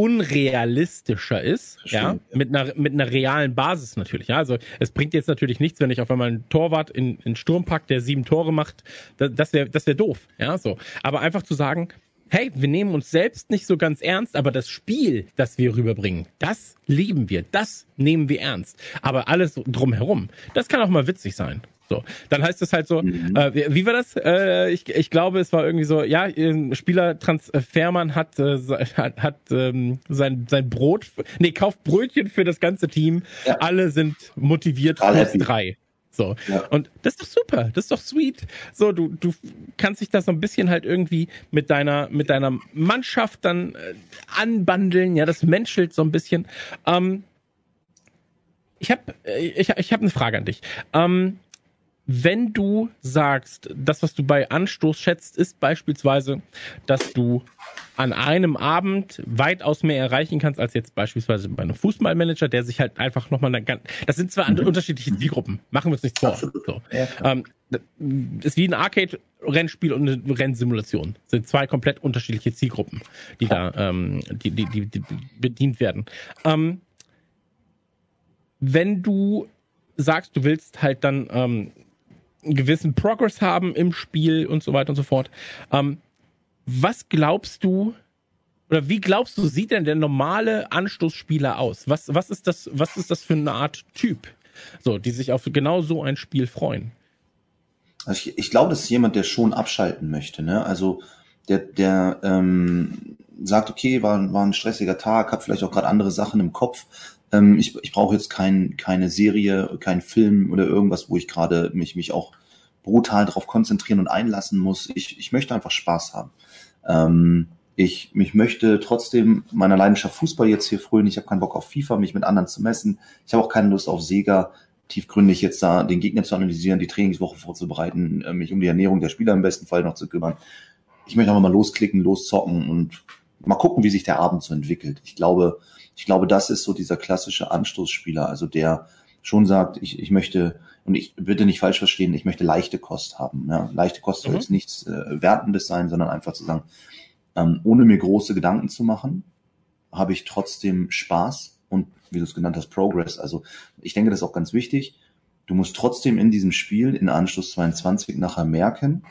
unrealistischer ist, Stimmt. ja, mit einer, mit einer realen Basis natürlich. Ja, also es bringt jetzt natürlich nichts, wenn ich auf einmal einen Torwart in, in Sturm pack, der sieben Tore macht. Das, das wäre das wäre doof, ja, so. Aber einfach zu sagen, hey, wir nehmen uns selbst nicht so ganz ernst, aber das Spiel, das wir rüberbringen, das lieben wir, das nehmen wir ernst. Aber alles drumherum, das kann auch mal witzig sein. So, dann heißt es halt so, mhm. äh, wie, wie war das? Äh, ich, ich glaube, es war irgendwie so, ja, Spieler Transfermann hat äh, hat, hat ähm, sein sein Brot, nee, kauft Brötchen für das ganze Team. Ja. Alle sind motiviert plus drei. So. Ja. Und das ist doch super, das ist doch sweet. So, du, du kannst dich da so ein bisschen halt irgendwie mit deiner, mit deiner Mannschaft dann äh, anbandeln, ja, das menschelt so ein bisschen. Ähm, ich habe ich, ich hab eine Frage an dich. Ähm, wenn du sagst, das, was du bei Anstoß schätzt, ist beispielsweise, dass du an einem Abend weitaus mehr erreichen kannst, als jetzt beispielsweise bei einem Fußballmanager, der sich halt einfach nochmal eine das sind zwar mhm. unterschiedliche Zielgruppen, machen wir uns nichts vor. So. Ja, ähm, ist wie ein Arcade-Rennspiel und eine Rennsimulation. Das sind zwei komplett unterschiedliche Zielgruppen, die da, ähm, die, die, die, die bedient werden. Ähm, wenn du sagst, du willst halt dann ähm, einen gewissen Progress haben im Spiel und so weiter und so fort. Ähm, was glaubst du, oder wie glaubst du, sieht denn der normale Anstoßspieler aus? Was, was ist das, was ist das für eine Art Typ? So, die sich auf genau so ein Spiel freuen. Also ich, ich glaube, das ist jemand, der schon abschalten möchte, ne? Also der, der ähm, sagt, okay, war, war ein stressiger Tag, hat vielleicht auch gerade andere Sachen im Kopf, ähm, ich ich brauche jetzt kein, keine Serie, kein Film oder irgendwas, wo ich gerade mich, mich auch brutal darauf konzentrieren und einlassen muss. Ich, ich möchte einfach Spaß haben. Ähm, ich mich möchte trotzdem meiner Leidenschaft Fußball jetzt hier frönen. Ich habe keinen Bock auf FIFA, mich mit anderen zu messen. Ich habe auch keine Lust auf Sega, tiefgründig jetzt da den Gegner zu analysieren, die Trainingswoche vorzubereiten, äh, mich um die Ernährung der Spieler im besten Fall noch zu kümmern. Ich möchte einfach mal losklicken, loszocken und mal gucken, wie sich der Abend so entwickelt. Ich glaube, ich glaube, das ist so dieser klassische Anstoßspieler, also der schon sagt, ich, ich möchte, und ich bitte nicht falsch verstehen, ich möchte leichte Kost haben. Ja? Leichte Kost soll mhm. jetzt nichts äh, Wertendes sein, sondern einfach zu sagen, ähm, ohne mir große Gedanken zu machen, habe ich trotzdem Spaß und wie du es genannt hast, Progress. Also ich denke, das ist auch ganz wichtig. Du musst trotzdem in diesem Spiel in Anschluss 22 nachher merken,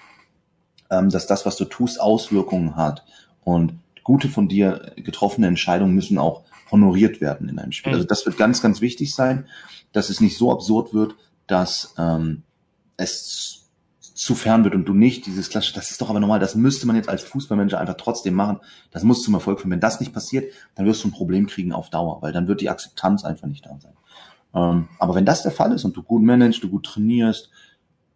ähm, dass das, was du tust, Auswirkungen hat. Und gute von dir getroffene Entscheidungen müssen auch honoriert werden in einem Spiel. Also das wird ganz, ganz wichtig sein, dass es nicht so absurd wird, dass ähm, es zu fern wird und du nicht dieses klassische, das ist doch aber normal, das müsste man jetzt als Fußballmanager einfach trotzdem machen. Das muss zum Erfolg führen. Wenn das nicht passiert, dann wirst du ein Problem kriegen auf Dauer, weil dann wird die Akzeptanz einfach nicht da sein. Ähm, aber wenn das der Fall ist und du gut managst, du gut trainierst,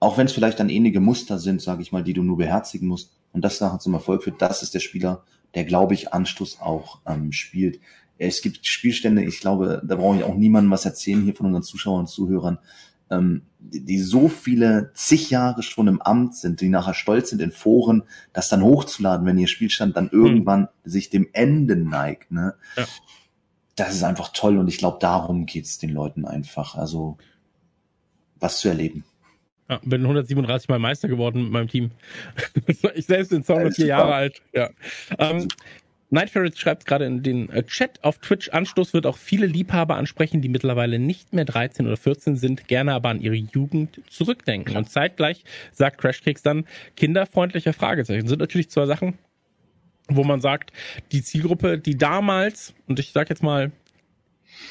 auch wenn es vielleicht dann ähnliche Muster sind, sage ich mal, die du nur beherzigen musst und das nachher zum Erfolg führt, das ist der Spieler, der, glaube ich, Anstoß auch ähm, spielt es gibt Spielstände, ich glaube, da brauche ich auch niemandem was erzählen hier von unseren Zuschauern und Zuhörern, ähm, die, die so viele zig Jahre schon im Amt sind, die nachher stolz sind in Foren, das dann hochzuladen, wenn ihr Spielstand dann irgendwann mhm. sich dem Ende neigt. Ne? Ja. Das ist einfach toll und ich glaube, darum geht's den Leuten einfach. Also was zu erleben. Ja, bin 137 Mal Meister geworden mit meinem Team. ich selbst bin 204 Jahre alt. Ja. Ähm, Night Ferret schreibt gerade in den äh, Chat auf Twitch, Anstoß wird auch viele Liebhaber ansprechen, die mittlerweile nicht mehr 13 oder 14 sind, gerne aber an ihre Jugend zurückdenken. Und zeitgleich sagt Crashkicks dann, kinderfreundlicher Fragezeichen. Sind natürlich zwei Sachen, wo man sagt, die Zielgruppe, die damals, und ich sag jetzt mal,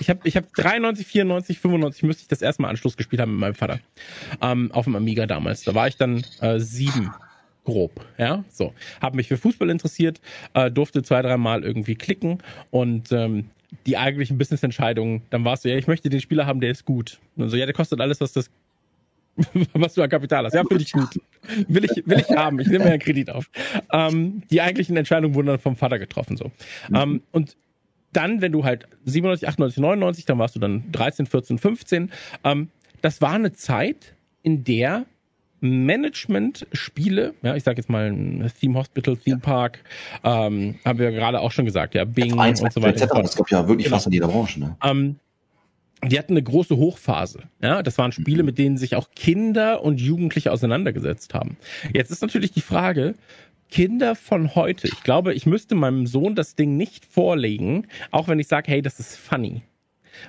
ich habe ich hab 93, 94, 95 müsste ich das erste Mal Anschluss gespielt haben mit meinem Vater. Ähm, auf dem Amiga damals. Da war ich dann äh, sieben grob, ja, so. Habe mich für Fußball interessiert, äh, durfte zwei, dreimal irgendwie klicken und ähm, die eigentlichen Business-Entscheidungen, dann warst du, ja, ich möchte den Spieler haben, der ist gut. Und so, ja, der kostet alles, was das was du an Kapital hast. Ja, finde ich gut. Will ich, will ich haben. Ich nehme mir einen Kredit auf. Ähm, die eigentlichen Entscheidungen wurden dann vom Vater getroffen, so. Ähm, und dann, wenn du halt 97, 98, 99, dann warst du dann 13, 14, 15. Ähm, das war eine Zeit, in der Management-Spiele, ja, ich sage jetzt mal Theme Hospital, Theme Park, ähm, haben wir gerade auch schon gesagt, ja, Bing und so weiter. Das gab ja wirklich genau. fast in jeder Branche. Ne? Ähm, die hatten eine große Hochphase. Ja, das waren Spiele, mhm. mit denen sich auch Kinder und Jugendliche auseinandergesetzt haben. Jetzt ist natürlich die Frage, Kinder von heute, ich glaube, ich müsste meinem Sohn das Ding nicht vorlegen, auch wenn ich sage, hey, das ist funny.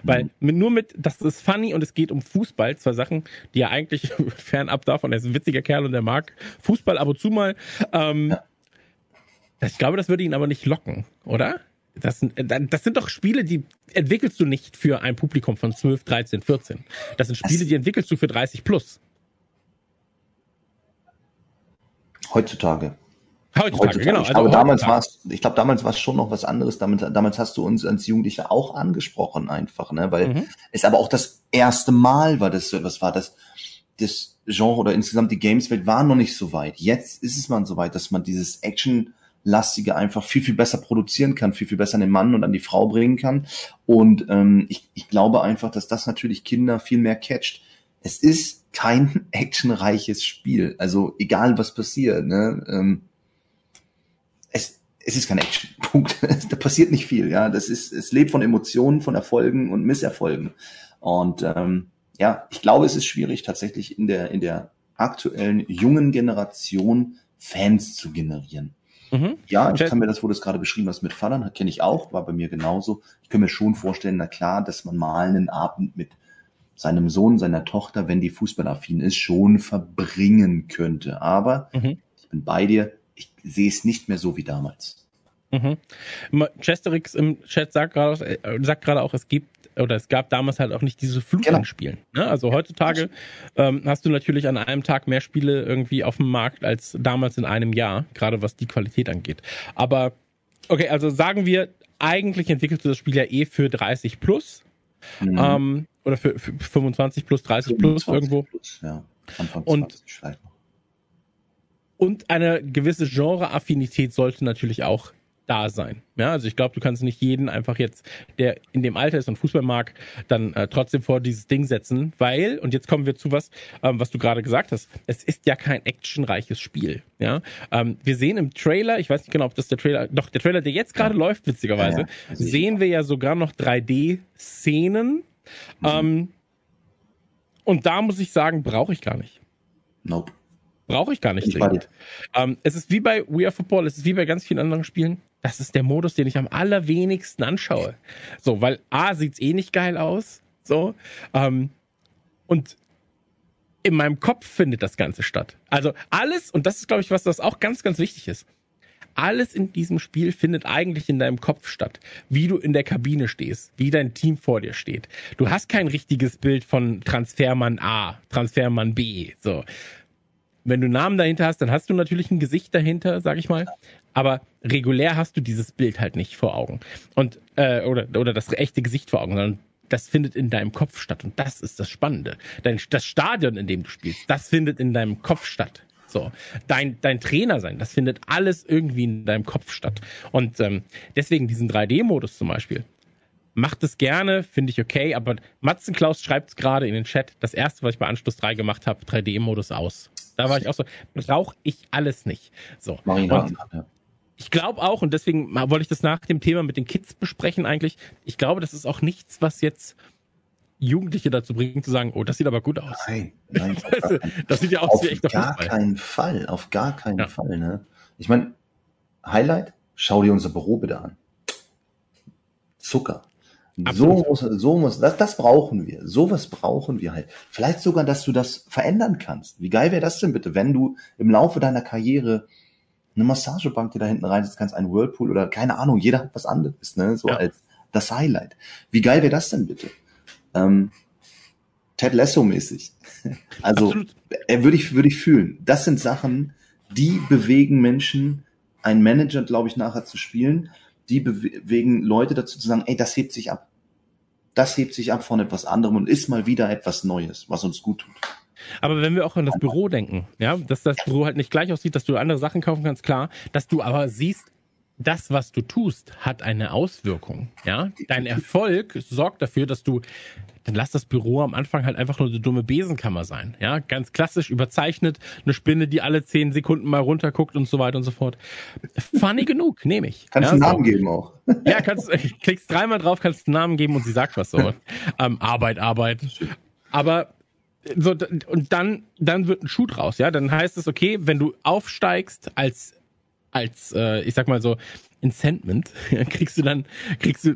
Weil mit, nur mit, das ist funny und es geht um Fußball, zwei Sachen, die er eigentlich fernab davon, er ist ein witziger Kerl und er mag Fußball ab und zu mal. Ähm, ja. Ich glaube, das würde ihn aber nicht locken, oder? Das sind, das sind doch Spiele, die entwickelst du nicht für ein Publikum von 12, 13, 14. Das sind Spiele, die entwickelst du für 30 plus. Heutzutage. Heutzutage, heutzutage. genau. Ich glaube, also damals war es, ich glaube, damals war es schon noch was anderes. Damals, damals hast du uns als Jugendliche auch angesprochen einfach, ne, weil mhm. es aber auch das erste Mal war, das so etwas war, das, das Genre oder insgesamt die Gameswelt war noch nicht so weit. Jetzt ist es mal so weit, dass man dieses Action lastige einfach viel, viel besser produzieren kann, viel, viel besser an den Mann und an die Frau bringen kann. Und ähm, ich, ich glaube einfach, dass das natürlich Kinder viel mehr catcht. Es ist kein actionreiches Spiel. Also egal was passiert, ne? Ähm, es, ist kein Action. Punkt. da passiert nicht viel, ja. Das ist, es lebt von Emotionen, von Erfolgen und Misserfolgen. Und ähm, ja, ich glaube, es ist schwierig, tatsächlich in der, in der aktuellen jungen Generation Fans zu generieren. Mhm. Ja, ich kann mir das, wo du es gerade beschrieben hast, mit Vatern, kenne ich auch, war bei mir genauso. Ich kann mir schon vorstellen, na klar, dass man mal einen Abend mit seinem Sohn, seiner Tochter, wenn die fußballaffin ist, schon verbringen könnte. Aber mhm. ich bin bei dir, ich sehe es nicht mehr so wie damals. Mhm. Chesterix im Chat sagt gerade, äh, sagt gerade auch, es gibt oder es gab damals halt auch nicht diese Flut genau. an Spielen. Ne? Also heutzutage ähm, hast du natürlich an einem Tag mehr Spiele irgendwie auf dem Markt als damals in einem Jahr, gerade was die Qualität angeht. Aber okay, also sagen wir, eigentlich entwickelst du das Spiel ja eh für 30 plus. Mhm. Ähm, oder für, für 25 plus, 30 plus irgendwo. Plus, ja. Anfang 20 und, vielleicht noch. Und eine gewisse Genre-Affinität sollte natürlich auch da sein. Ja, also ich glaube, du kannst nicht jeden einfach jetzt, der in dem Alter ist und Fußball mag, dann äh, trotzdem vor dieses Ding setzen, weil, und jetzt kommen wir zu was, ähm, was du gerade gesagt hast, es ist ja kein actionreiches Spiel. Ja, ähm, wir sehen im Trailer, ich weiß nicht genau, ob das der Trailer, doch der Trailer, der jetzt gerade ja. läuft, witzigerweise, ja, ja. sehen wir ja sogar noch 3D-Szenen. Mhm. Ähm, und da muss ich sagen, brauche ich gar nicht. Nope. Brauche ich gar nicht dringend. Ähm, es ist wie bei We Are Football, es ist wie bei ganz vielen anderen Spielen. Das ist der Modus, den ich am allerwenigsten anschaue. So, weil A sieht's eh nicht geil aus. So. Ähm, und in meinem Kopf findet das Ganze statt. Also alles, und das ist, glaube ich, was das auch ganz, ganz wichtig ist. Alles in diesem Spiel findet eigentlich in deinem Kopf statt. Wie du in der Kabine stehst, wie dein Team vor dir steht. Du hast kein richtiges Bild von Transfermann A, Transfermann B, so wenn du Namen dahinter hast, dann hast du natürlich ein Gesicht dahinter, sag ich mal. Aber regulär hast du dieses Bild halt nicht vor Augen. Und, äh, oder, oder das echte Gesicht vor Augen, sondern das findet in deinem Kopf statt. Und das ist das Spannende. Dein, das Stadion, in dem du spielst, das findet in deinem Kopf statt. So, dein, dein Trainer sein, das findet alles irgendwie in deinem Kopf statt. Und ähm, deswegen diesen 3D-Modus zum Beispiel. Macht es gerne, finde ich okay, aber Matzenklaus schreibt es gerade in den Chat. Das erste, was ich bei Anschluss 3 gemacht habe, 3D-Modus aus. Da war ich auch so, brauche ich alles nicht. So. Und ich glaube auch, und deswegen wollte ich das nach dem Thema mit den Kids besprechen eigentlich, ich glaube, das ist auch nichts, was jetzt Jugendliche dazu bringt, zu sagen, oh, das sieht aber gut aus. Nein, nein. das sieht ja aus wie echter Fußball. Auf gar keinen Fall, auf gar keinen ja. Fall. Ne? Ich meine, Highlight, schau dir unser Büro bitte an. Zucker. So muss, so muss, das, das brauchen wir. Sowas brauchen wir halt. Vielleicht sogar, dass du das verändern kannst. Wie geil wäre das denn bitte, wenn du im Laufe deiner Karriere eine Massagebank dir da hinten reinsetzen kannst, ein Whirlpool oder keine Ahnung, jeder hat was anderes, ne, so ja. als das Highlight. Wie geil wäre das denn bitte? Ähm, Ted Lasso mäßig. Also, äh, würde ich, würde ich fühlen. Das sind Sachen, die bewegen Menschen, einen Manager, glaube ich, nachher zu spielen die bewegen Leute dazu zu sagen, ey, das hebt sich ab. Das hebt sich ab von etwas anderem und ist mal wieder etwas Neues, was uns gut tut. Aber wenn wir auch an das Büro denken, ja, dass das Büro halt nicht gleich aussieht, dass du andere Sachen kaufen kannst, klar, dass du aber siehst, das, was du tust, hat eine Auswirkung. Ja, dein Erfolg sorgt dafür, dass du dann lass das Büro am Anfang halt einfach nur eine dumme Besenkammer sein. Ja, ganz klassisch überzeichnet, eine Spinne, die alle zehn Sekunden mal runterguckt und so weiter und so fort. Funny genug, nehme ich. Kannst ja, einen Namen so. geben auch. Ja, kannst, klickst dreimal drauf, kannst einen Namen geben und sie sagt was so. ähm, Arbeit, Arbeit. Aber so, und dann, dann wird ein Schuh draus, ja. Dann heißt es, okay, wenn du aufsteigst als, als, äh, ich sag mal so, Incentment, kriegst du dann, kriegst du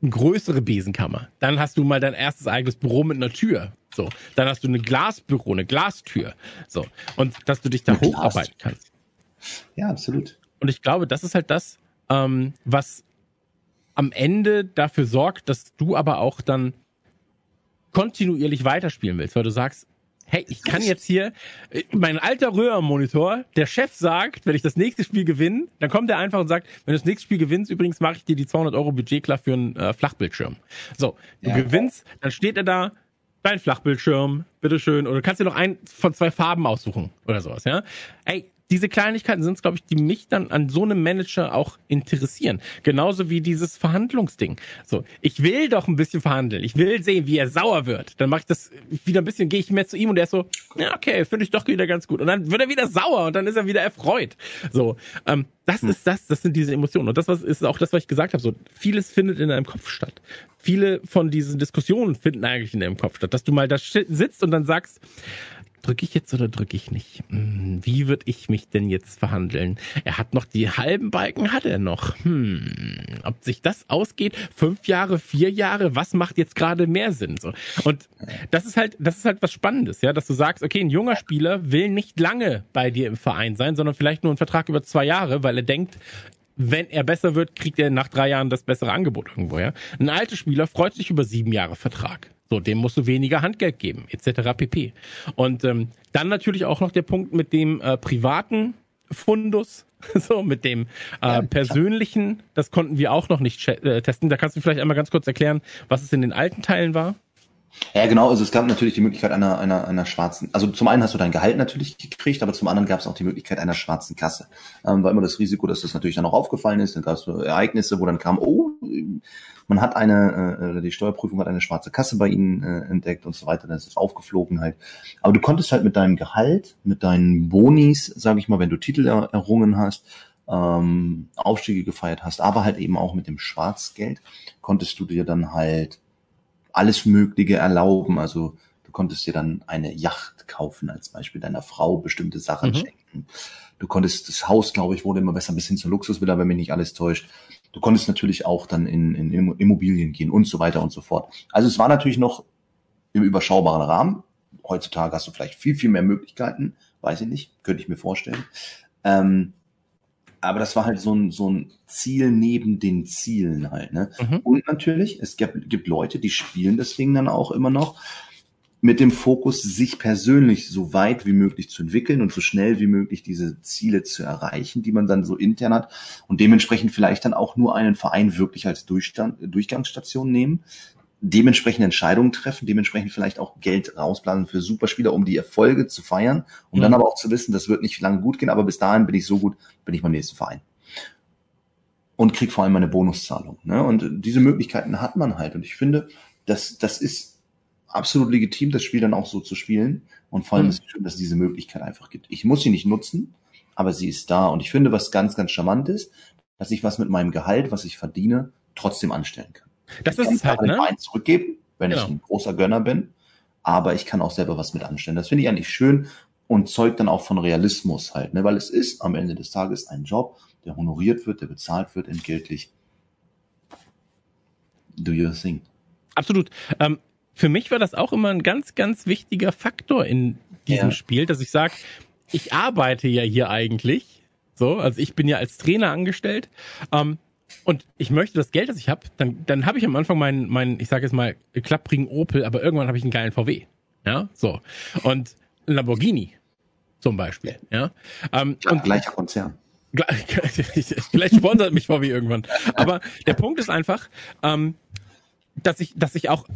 eine größere Besenkammer. Dann hast du mal dein erstes eigenes Büro mit einer Tür. So, dann hast du eine Glasbüro, eine Glastür. So, und dass du dich da eine hocharbeiten Glastür. kannst. Ja, absolut. Und ich glaube, das ist halt das, ähm, was am Ende dafür sorgt, dass du aber auch dann kontinuierlich weiterspielen willst, weil du sagst, hey, ich kann jetzt hier, äh, mein alter Röhrenmonitor, der Chef sagt, wenn ich das nächste Spiel gewinne, dann kommt er einfach und sagt, wenn du das nächste Spiel gewinnst, übrigens mache ich dir die 200 Euro Budget klar für einen äh, Flachbildschirm. So, du ja. gewinnst, dann steht er da, dein Flachbildschirm, bitteschön, oder du kannst dir noch einen von zwei Farben aussuchen oder sowas, ja. Ey, diese Kleinigkeiten sind es, glaube ich, die mich dann an so einem Manager auch interessieren. Genauso wie dieses Verhandlungsding. So, ich will doch ein bisschen verhandeln. Ich will sehen, wie er sauer wird. Dann mache ich das wieder ein bisschen, gehe ich mehr zu ihm und er ist so, ja, okay, finde ich doch wieder ganz gut. Und dann wird er wieder sauer und dann ist er wieder erfreut. So, ähm, das hm. ist das, das sind diese Emotionen. Und das was ist auch das, was ich gesagt habe. So, vieles findet in deinem Kopf statt. Viele von diesen Diskussionen finden eigentlich in deinem Kopf statt. Dass du mal da sitzt und dann sagst, drücke ich jetzt oder drücke ich nicht? Hm, wie würde ich mich denn jetzt verhandeln? Er hat noch die halben Balken, hat er noch. Hm, ob sich das ausgeht? Fünf Jahre, vier Jahre? Was macht jetzt gerade mehr Sinn? So. Und das ist halt, das ist halt was Spannendes, ja, dass du sagst, okay, ein junger Spieler will nicht lange bei dir im Verein sein, sondern vielleicht nur einen Vertrag über zwei Jahre, weil er denkt, wenn er besser wird, kriegt er nach drei Jahren das bessere Angebot irgendwo, ja. Ein alter Spieler freut sich über sieben Jahre Vertrag. So, dem musst du weniger Handgeld geben, etc. pp. Und ähm, dann natürlich auch noch der Punkt mit dem äh, privaten Fundus, so mit dem äh, persönlichen, das konnten wir auch noch nicht äh, testen. Da kannst du vielleicht einmal ganz kurz erklären, was es in den alten Teilen war. Ja, genau. Also es gab natürlich die Möglichkeit einer, einer, einer schwarzen, also zum einen hast du dein Gehalt natürlich gekriegt, aber zum anderen gab es auch die Möglichkeit einer schwarzen Kasse. Ähm, war immer das Risiko, dass das natürlich dann auch aufgefallen ist. Dann gab es Ereignisse, wo dann kam, oh, man hat eine, äh, die Steuerprüfung hat eine schwarze Kasse bei ihnen äh, entdeckt und so weiter. Das ist aufgeflogen halt. Aber du konntest halt mit deinem Gehalt, mit deinen Bonis, sage ich mal, wenn du Titel er, errungen hast, ähm, Aufstiege gefeiert hast, aber halt eben auch mit dem Schwarzgeld konntest du dir dann halt alles Mögliche erlauben. Also du konntest dir dann eine Yacht kaufen, als Beispiel deiner Frau bestimmte Sachen mhm. schenken. Du konntest das Haus, glaube ich, wurde immer besser bis hin zur Luxusvilla, wenn mich nicht alles täuscht. Du konntest natürlich auch dann in, in Immobilien gehen und so weiter und so fort. Also es war natürlich noch im überschaubaren Rahmen. Heutzutage hast du vielleicht viel, viel mehr Möglichkeiten. Weiß ich nicht, könnte ich mir vorstellen. Ähm, aber das war halt so ein, so ein Ziel neben den Zielen halt. Ne? Mhm. Und natürlich, es gibt, gibt Leute, die spielen das Ding dann auch immer noch mit dem Fokus, sich persönlich so weit wie möglich zu entwickeln und so schnell wie möglich diese Ziele zu erreichen, die man dann so intern hat und dementsprechend vielleicht dann auch nur einen Verein wirklich als Durchstand, Durchgangsstation nehmen, dementsprechend Entscheidungen treffen, dementsprechend vielleicht auch Geld rausblasen für Superspieler, um die Erfolge zu feiern, um mhm. dann aber auch zu wissen, das wird nicht lange gut gehen, aber bis dahin bin ich so gut, bin ich beim nächsten Verein. Und krieg vor allem eine Bonuszahlung. Ne? Und diese Möglichkeiten hat man halt. Und ich finde, das, das ist absolut legitim, das Spiel dann auch so zu spielen. Und vor allem mhm. ist es schön, dass es diese Möglichkeit einfach gibt. Ich muss sie nicht nutzen, aber sie ist da. Und ich finde, was ganz, ganz charmant ist, dass ich was mit meinem Gehalt, was ich verdiene, trotzdem anstellen kann. Das ich ist es halt, ne? Verein zurückgeben, wenn genau. ich ein großer Gönner bin. Aber ich kann auch selber was mit anstellen. Das finde ich eigentlich schön und zeugt dann auch von Realismus halt, ne? weil es ist am Ende des Tages ein Job der honoriert wird, der bezahlt wird entgeltlich. Do your thing. Absolut. Ähm, für mich war das auch immer ein ganz, ganz wichtiger Faktor in diesem ja. Spiel, dass ich sage, ich arbeite ja hier eigentlich. So, also ich bin ja als Trainer angestellt. Ähm, und ich möchte das Geld, das ich habe, dann, dann habe ich am Anfang meinen, meinen, ich sage jetzt mal, klapprigen Opel, aber irgendwann habe ich einen geilen VW. Ja, so. Und Lamborghini zum Beispiel. Ja. Ähm, ja und gleicher Konzern. Vielleicht sponsert mich VW irgendwann. Aber der Punkt ist einfach, ähm, dass ich, dass ich auch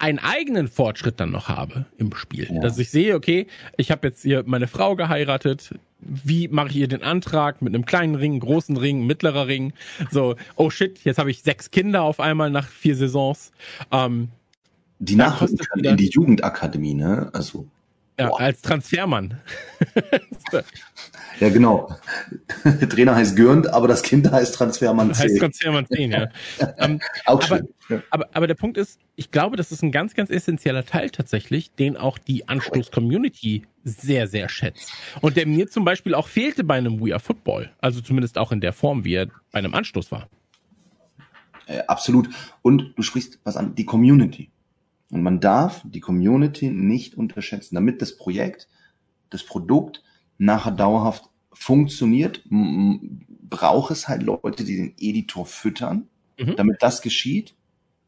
einen eigenen Fortschritt dann noch habe im Spiel. Ja. Dass ich sehe, okay, ich habe jetzt hier meine Frau geheiratet, wie mache ich ihr den Antrag mit einem kleinen Ring, großen Ring, mittlerer Ring? So, oh shit, jetzt habe ich sechs Kinder auf einmal nach vier Saisons. Ähm, die nachrücken können in die Jugendakademie, ne? Also ja, als Transfermann. ja, genau. Der Trainer heißt Gürnt, aber das Kind heißt Transfermann 10. Heißt Transfermann 10, ja. ähm, auch aber, aber, aber der Punkt ist, ich glaube, das ist ein ganz, ganz essentieller Teil tatsächlich, den auch die Anstoß-Community sehr, sehr schätzt. Und der mir zum Beispiel auch fehlte bei einem We Are Football. Also zumindest auch in der Form, wie er bei einem Anstoß war. Äh, absolut. Und du sprichst was an, die Community. Und man darf die Community nicht unterschätzen. Damit das Projekt, das Produkt nachher dauerhaft funktioniert, braucht es halt Leute, die den Editor füttern. Mhm. Damit das geschieht,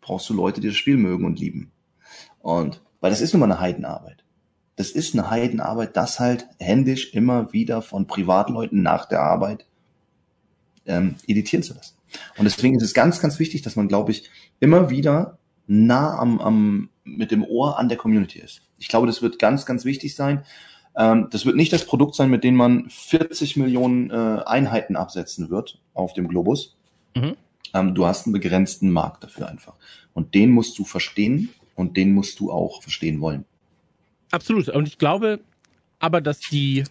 brauchst du Leute, die das Spiel mögen und lieben. Und weil das ist nun mal eine Heidenarbeit. Das ist eine Heidenarbeit, das halt händisch immer wieder von Privatleuten nach der Arbeit ähm, editieren zu lassen. Und deswegen ist es ganz, ganz wichtig, dass man, glaube ich, immer wieder nah am, am, mit dem Ohr an der Community ist. Ich glaube, das wird ganz, ganz wichtig sein. Ähm, das wird nicht das Produkt sein, mit dem man 40 Millionen äh, Einheiten absetzen wird auf dem Globus. Mhm. Ähm, du hast einen begrenzten Markt dafür einfach. Und den musst du verstehen und den musst du auch verstehen wollen. Absolut. Und ich glaube aber, dass die,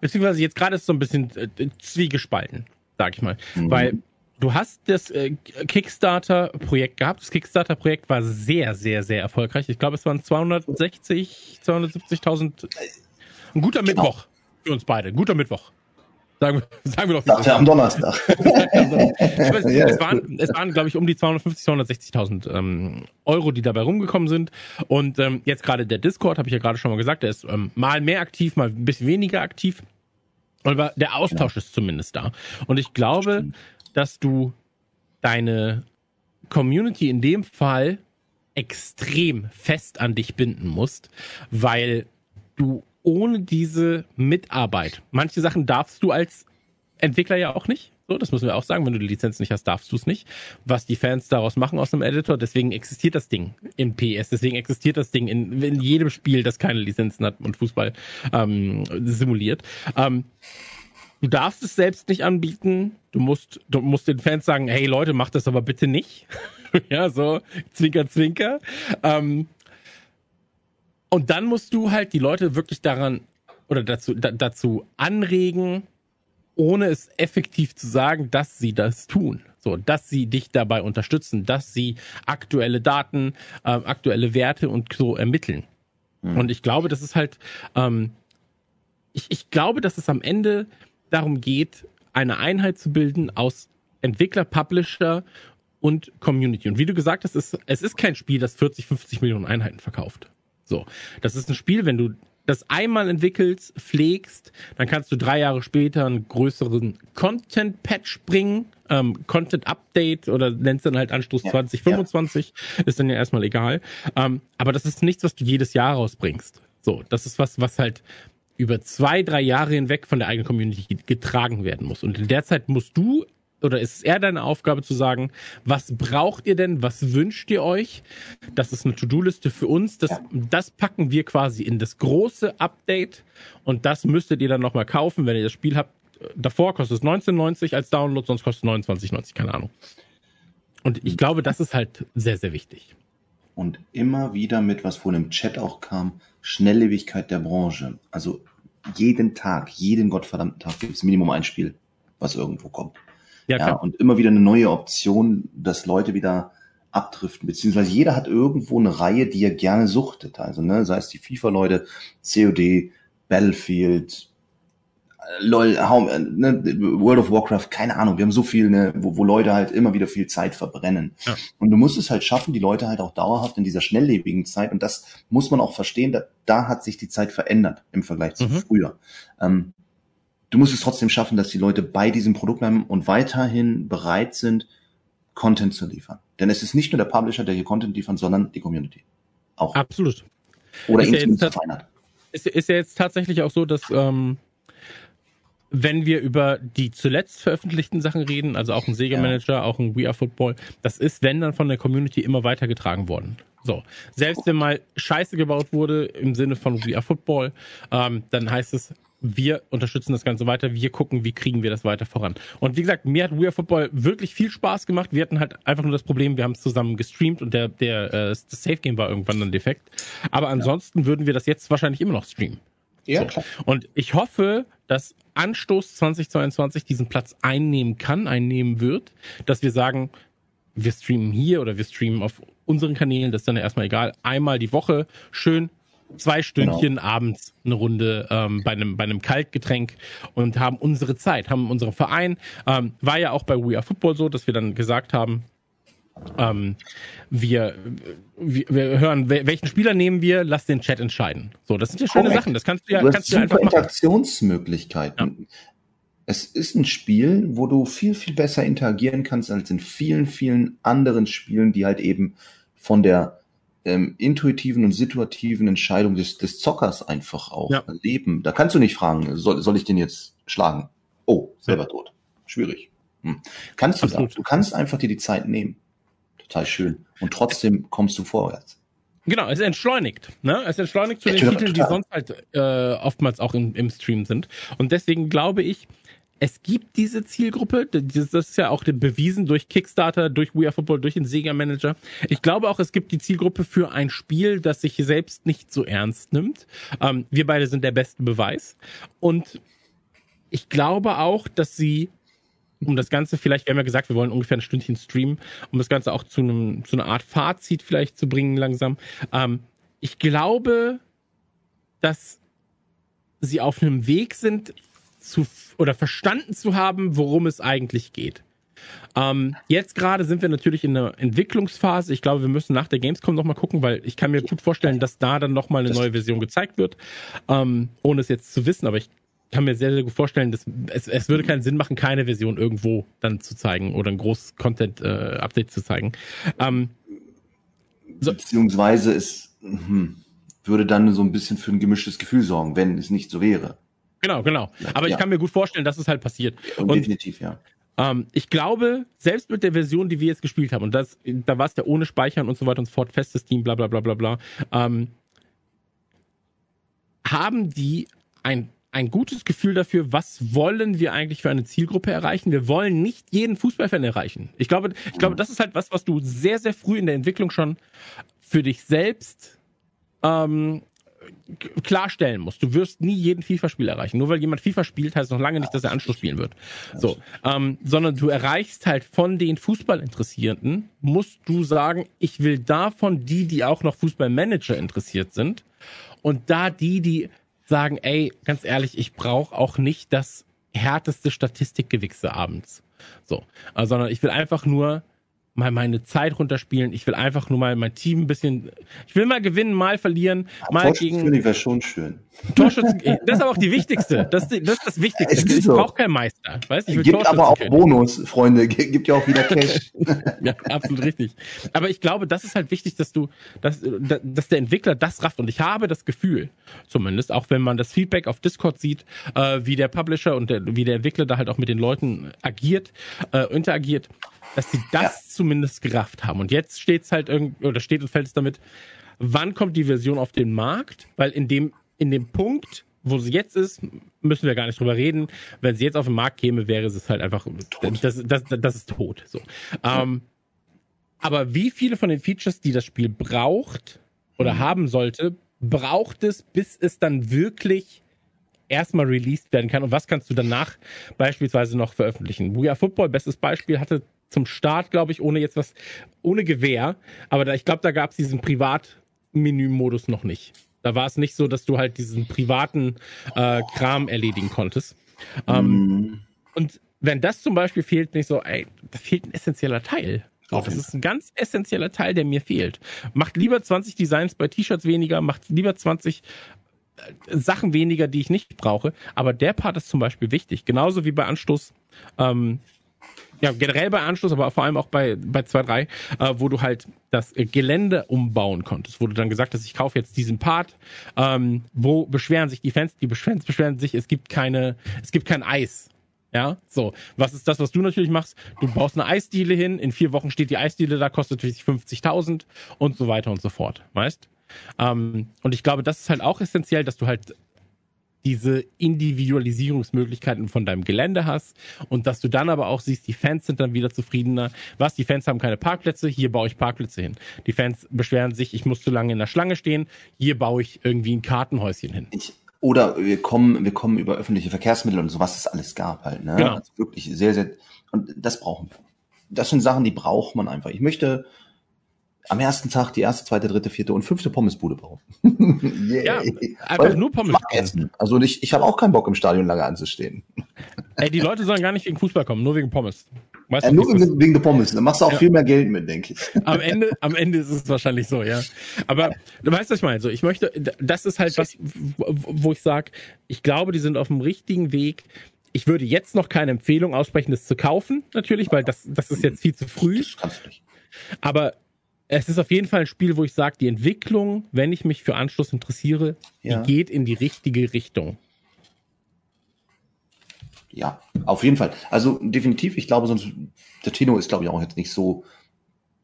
beziehungsweise jetzt gerade ist so ein bisschen äh, zwiegespalten, sag ich mal. Mhm. Weil Du hast das äh, Kickstarter-Projekt gehabt. Das Kickstarter-Projekt war sehr, sehr, sehr erfolgreich. Ich glaube, es waren 260, 270.000. Ein guter genau. Mittwoch für uns beide. Ein guter Mittwoch. Sagen, wir, sagen wir doch. Dachte am Donnerstag. es, es, waren, es waren, glaube ich, um die 250, 260.000 ähm, Euro, die dabei rumgekommen sind. Und ähm, jetzt gerade der Discord, habe ich ja gerade schon mal gesagt, der ist ähm, mal mehr aktiv, mal ein bisschen weniger aktiv. Aber der Austausch ja. ist zumindest da. Und ich glaube, dass du deine Community in dem Fall extrem fest an dich binden musst, weil du ohne diese Mitarbeit, manche Sachen darfst du als Entwickler ja auch nicht. So, das müssen wir auch sagen. Wenn du die Lizenz nicht hast, darfst du es nicht. Was die Fans daraus machen aus einem Editor, deswegen existiert das Ding in PS, deswegen existiert das Ding in, in jedem Spiel, das keine Lizenzen hat und Fußball ähm, simuliert. Ähm, Du darfst es selbst nicht anbieten. Du musst, du musst den Fans sagen, hey Leute, macht das aber bitte nicht. ja, so, zwinker, zwinker. Ähm, und dann musst du halt die Leute wirklich daran oder dazu, da, dazu anregen, ohne es effektiv zu sagen, dass sie das tun. So, dass sie dich dabei unterstützen, dass sie aktuelle Daten, äh, aktuelle Werte und so ermitteln. Mhm. Und ich glaube, das ist halt, ähm, ich, ich glaube, dass es am Ende darum geht, eine Einheit zu bilden aus Entwickler, Publisher und Community. Und wie du gesagt hast, es, es ist kein Spiel, das 40, 50 Millionen Einheiten verkauft. So. Das ist ein Spiel, wenn du das einmal entwickelst, pflegst, dann kannst du drei Jahre später einen größeren Content-Patch bringen, ähm, Content-Update oder nennst dann halt Anstoß ja, 2025, ja. ist dann ja erstmal egal. Ähm, aber das ist nichts, was du jedes Jahr rausbringst. So, das ist was, was halt über zwei, drei Jahre hinweg von der eigenen Community getragen werden muss. Und in der Zeit musst du oder ist es eher deine Aufgabe zu sagen, was braucht ihr denn, was wünscht ihr euch? Das ist eine To-Do-Liste für uns. Das, das packen wir quasi in das große Update und das müsstet ihr dann nochmal kaufen, wenn ihr das Spiel habt. Davor kostet es 19,90 als Download, sonst kostet es 29,90, keine Ahnung. Und ich glaube, das ist halt sehr, sehr wichtig. Und immer wieder mit, was vorhin im Chat auch kam, Schnelllebigkeit der Branche. Also jeden Tag, jeden gottverdammten Tag gibt es Minimum ein Spiel, was irgendwo kommt. Ja, ja, und immer wieder eine neue Option, dass Leute wieder abdriften, beziehungsweise jeder hat irgendwo eine Reihe, die er gerne suchtet. Also, ne, sei es die FIFA-Leute, COD, Battlefield, lol, how, ne, World of Warcraft, keine Ahnung, wir haben so viel, ne, wo, wo Leute halt immer wieder viel Zeit verbrennen. Ja. Und du musst es halt schaffen, die Leute halt auch dauerhaft in dieser schnelllebigen Zeit, und das muss man auch verstehen, da, da hat sich die Zeit verändert im Vergleich zu mhm. früher. Ähm, du musst es trotzdem schaffen, dass die Leute bei diesem Produkt bleiben und weiterhin bereit sind, Content zu liefern. Denn es ist nicht nur der Publisher, der hier Content liefert, sondern die Community. Auch. Absolut. Oder ist ja. Ist, ist ja jetzt tatsächlich auch so, dass ähm, wenn wir über die zuletzt veröffentlichten Sachen reden, also auch ein Sega Manager, ja. auch ein We Are Football, das ist, wenn dann von der Community immer weitergetragen worden. So, selbst wenn mal Scheiße gebaut wurde im Sinne von We Are Football, ähm, dann heißt es, wir unterstützen das Ganze weiter, wir gucken, wie kriegen wir das weiter voran. Und wie gesagt, mir hat We Are Football wirklich viel Spaß gemacht. Wir hatten halt einfach nur das Problem, wir haben es zusammen gestreamt und der, der äh, das Safe Game war irgendwann dann defekt. Aber ansonsten ja. würden wir das jetzt wahrscheinlich immer noch streamen. Ja, so. klar. Und ich hoffe, dass Anstoß 2022 diesen Platz einnehmen kann, einnehmen wird, dass wir sagen, wir streamen hier oder wir streamen auf unseren Kanälen, das ist dann erstmal egal, einmal die Woche schön zwei Stündchen genau. abends eine Runde ähm, bei einem bei einem Kaltgetränk und haben unsere Zeit, haben unseren Verein. Ähm, war ja auch bei We Are Football so, dass wir dann gesagt haben, ähm, wir, wir, wir hören, welchen Spieler nehmen wir, lass den Chat entscheiden. So, das sind ja schöne Correct. Sachen. Das kannst du ja, du kannst du einfach machen. Interaktionsmöglichkeiten. Ja. Es ist ein Spiel, wo du viel, viel besser interagieren kannst als in vielen, vielen anderen Spielen, die halt eben von der ähm, intuitiven und situativen Entscheidung des, des Zockers einfach auch ja. leben. Da kannst du nicht fragen, soll, soll ich den jetzt schlagen? Oh, selber ja. tot. Schwierig. Hm. Kannst du Absolut. da. Du kannst einfach dir die Zeit nehmen. Total schön. Und trotzdem kommst du vorwärts. Genau, es entschleunigt. Ne? Es entschleunigt zu ja, den Titeln, die sonst halt äh, oftmals auch im, im Stream sind. Und deswegen glaube ich, es gibt diese Zielgruppe, das ist ja auch bewiesen durch Kickstarter, durch We Are Football, durch den Sega Manager. Ich glaube auch, es gibt die Zielgruppe für ein Spiel, das sich selbst nicht so ernst nimmt. Ähm, wir beide sind der beste Beweis. Und ich glaube auch, dass sie um das Ganze vielleicht, wir haben ja gesagt, wir wollen ungefähr ein Stündchen streamen, um das Ganze auch zu einem zu einer Art Fazit vielleicht zu bringen langsam. Ähm, ich glaube, dass sie auf einem Weg sind, zu oder verstanden zu haben, worum es eigentlich geht. Ähm, jetzt gerade sind wir natürlich in der Entwicklungsphase. Ich glaube, wir müssen nach der Gamescom nochmal gucken, weil ich kann mir gut vorstellen, dass da dann nochmal eine neue Version gezeigt wird, ähm, ohne es jetzt zu wissen, aber ich kann mir sehr, sehr gut vorstellen, dass es, es würde keinen Sinn machen, keine Version irgendwo dann zu zeigen oder ein großes Content-Update äh, zu zeigen. Ähm, so. Beziehungsweise es hm, würde dann so ein bisschen für ein gemischtes Gefühl sorgen, wenn es nicht so wäre. Genau, genau. Aber ja. ich kann mir gut vorstellen, dass es halt passiert. Und, definitiv, ja. Ähm, ich glaube, selbst mit der Version, die wir jetzt gespielt haben, und das, da war es ja ohne Speichern und so weiter und so fort, festes Team, bla bla bla bla bla, ähm, haben die ein, ein gutes Gefühl dafür, was wollen wir eigentlich für eine Zielgruppe erreichen. Wir wollen nicht jeden Fußballfan erreichen. Ich glaube, ich glaube, das ist halt was, was du sehr, sehr früh in der Entwicklung schon für dich selbst ähm, klarstellen musst. Du wirst nie jeden FIFA-Spiel erreichen. Nur weil jemand FIFA spielt, heißt noch lange nicht, dass er Anschluss spielen wird. So, ähm, sondern du erreichst halt von den Fußballinteressierten, musst du sagen, ich will davon die, die auch noch Fußballmanager interessiert sind und da die, die sagen, ey, ganz ehrlich, ich brauche auch nicht das härteste Statistikgewichse abends. So, äh, sondern ich will einfach nur mal meine Zeit runterspielen. Ich will einfach nur mal mein Team ein bisschen. Ich will mal gewinnen, mal verlieren, mal gegen. wäre schon schön. Torschützen, das ist aber auch die wichtigste. Das, das ist das Wichtigste. Ich so. brauche keinen Meister. Weißt? Ich will gibt aber auch Bonus, Freunde. Gibt ja auch wieder Cash. ja, absolut richtig. Aber ich glaube, das ist halt wichtig, dass du, dass, dass der Entwickler das rafft. Und ich habe das Gefühl, zumindest, auch wenn man das Feedback auf Discord sieht, äh, wie der Publisher und der, wie der Entwickler da halt auch mit den Leuten agiert, äh, interagiert, dass sie das ja. zumindest gerafft haben. Und jetzt steht's halt irgendwie, oder steht und fällt es damit, wann kommt die Version auf den Markt? Weil in dem, in dem Punkt, wo sie jetzt ist, müssen wir gar nicht drüber reden. Wenn sie jetzt auf den Markt käme, wäre es halt einfach, das, das, das ist tot. So. Ähm, aber wie viele von den Features, die das Spiel braucht oder mhm. haben sollte, braucht es, bis es dann wirklich erstmal released werden kann und was kannst du danach beispielsweise noch veröffentlichen? Booyah Football, bestes Beispiel, hatte zum Start, glaube ich, ohne jetzt was, ohne Gewehr. Aber da, ich glaube, da gab es diesen Privatmenü-Modus noch nicht. Da war es nicht so, dass du halt diesen privaten äh, Kram erledigen konntest. Ähm, mm. Und wenn das zum Beispiel fehlt, nicht so, ey, da fehlt ein essentieller Teil. So, das ist ein ganz essentieller Teil, der mir fehlt. Macht lieber 20 Designs bei T-Shirts weniger, macht lieber 20 äh, Sachen weniger, die ich nicht brauche. Aber der Part ist zum Beispiel wichtig. Genauso wie bei Anstoß, ähm, ja, generell bei Anschluss, aber vor allem auch bei, bei 2.3, äh, wo du halt das Gelände umbauen konntest, wo du dann gesagt hast, ich kaufe jetzt diesen Part, ähm, wo beschweren sich die Fans, die Fans beschweren sich, es gibt keine, es gibt kein Eis. Ja, so. Was ist das, was du natürlich machst? Du baust eine Eisdiele hin, in vier Wochen steht die Eisdiele da, kostet natürlich 50.000 und so weiter und so fort, weißt? Ähm, und ich glaube, das ist halt auch essentiell, dass du halt diese Individualisierungsmöglichkeiten von deinem Gelände hast und dass du dann aber auch siehst, die Fans sind dann wieder zufriedener. Was, die Fans haben keine Parkplätze, hier baue ich Parkplätze hin. Die Fans beschweren sich, ich muss zu lange in der Schlange stehen, hier baue ich irgendwie ein Kartenhäuschen hin. Ich, oder wir kommen, wir kommen über öffentliche Verkehrsmittel und so, was es alles gab halt. Ne? Genau. Also wirklich sehr, sehr, und das brauchen wir. Das sind Sachen, die braucht man einfach. Ich möchte am ersten Tag die erste, zweite, dritte, vierte und fünfte Pommesbude bauen. yeah. Ja, einfach Weil nur Pommes essen. Also ich, ich habe auch keinen Bock im Stadion lange anzustehen. Ey, die Leute sollen gar nicht wegen Fußball kommen, nur wegen Pommes. Weißt äh, nur wegen, wegen der Pommes. Da machst du auch ja. viel mehr Geld mit, denke ich. Am Ende, am Ende ist es wahrscheinlich so, ja. Aber du weißt, was ich meine. So, ich möchte, das ist halt was, wo ich sage, ich glaube, die sind auf dem richtigen Weg. Ich würde jetzt noch keine Empfehlung aussprechen, das zu kaufen, natürlich, weil das, das ist jetzt viel zu früh. Das kannst du nicht. Aber es ist auf jeden Fall ein Spiel, wo ich sage, die Entwicklung, wenn ich mich für Anschluss interessiere, ja. die geht in die richtige Richtung. Ja, auf jeden Fall. Also definitiv, ich glaube, sonst der Tino ist, glaube ich, auch jetzt nicht so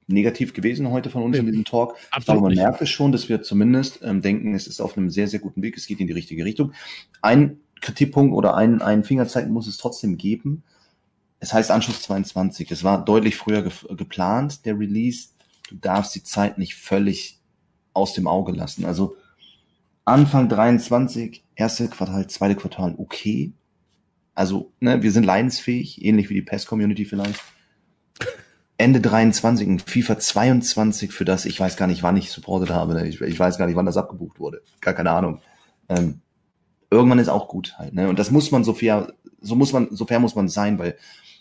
negativ gewesen heute von uns nee, in diesem Talk. Ich glaube, man nicht. merkt es schon, dass wir zumindest ähm, denken, es ist auf einem sehr, sehr guten Weg, es geht in die richtige Richtung. Ein Kritikpunkt oder ein, ein Fingerzeichen muss es trotzdem geben. Es heißt Anschluss 22. Es war deutlich früher ge geplant, der Release du darfst die Zeit nicht völlig aus dem Auge lassen. Also Anfang 23, erste Quartal, zweite Quartal, okay. Also, ne, wir sind leidensfähig, ähnlich wie die PES-Community vielleicht. Ende 23 und FIFA 22, für das ich weiß gar nicht, wann ich supportet habe. Ne? Ich, ich weiß gar nicht, wann das abgebucht wurde. Gar keine Ahnung. Ähm, irgendwann ist auch gut halt. Ne? Und das muss man so fair, so muss man, so fair muss man sein, weil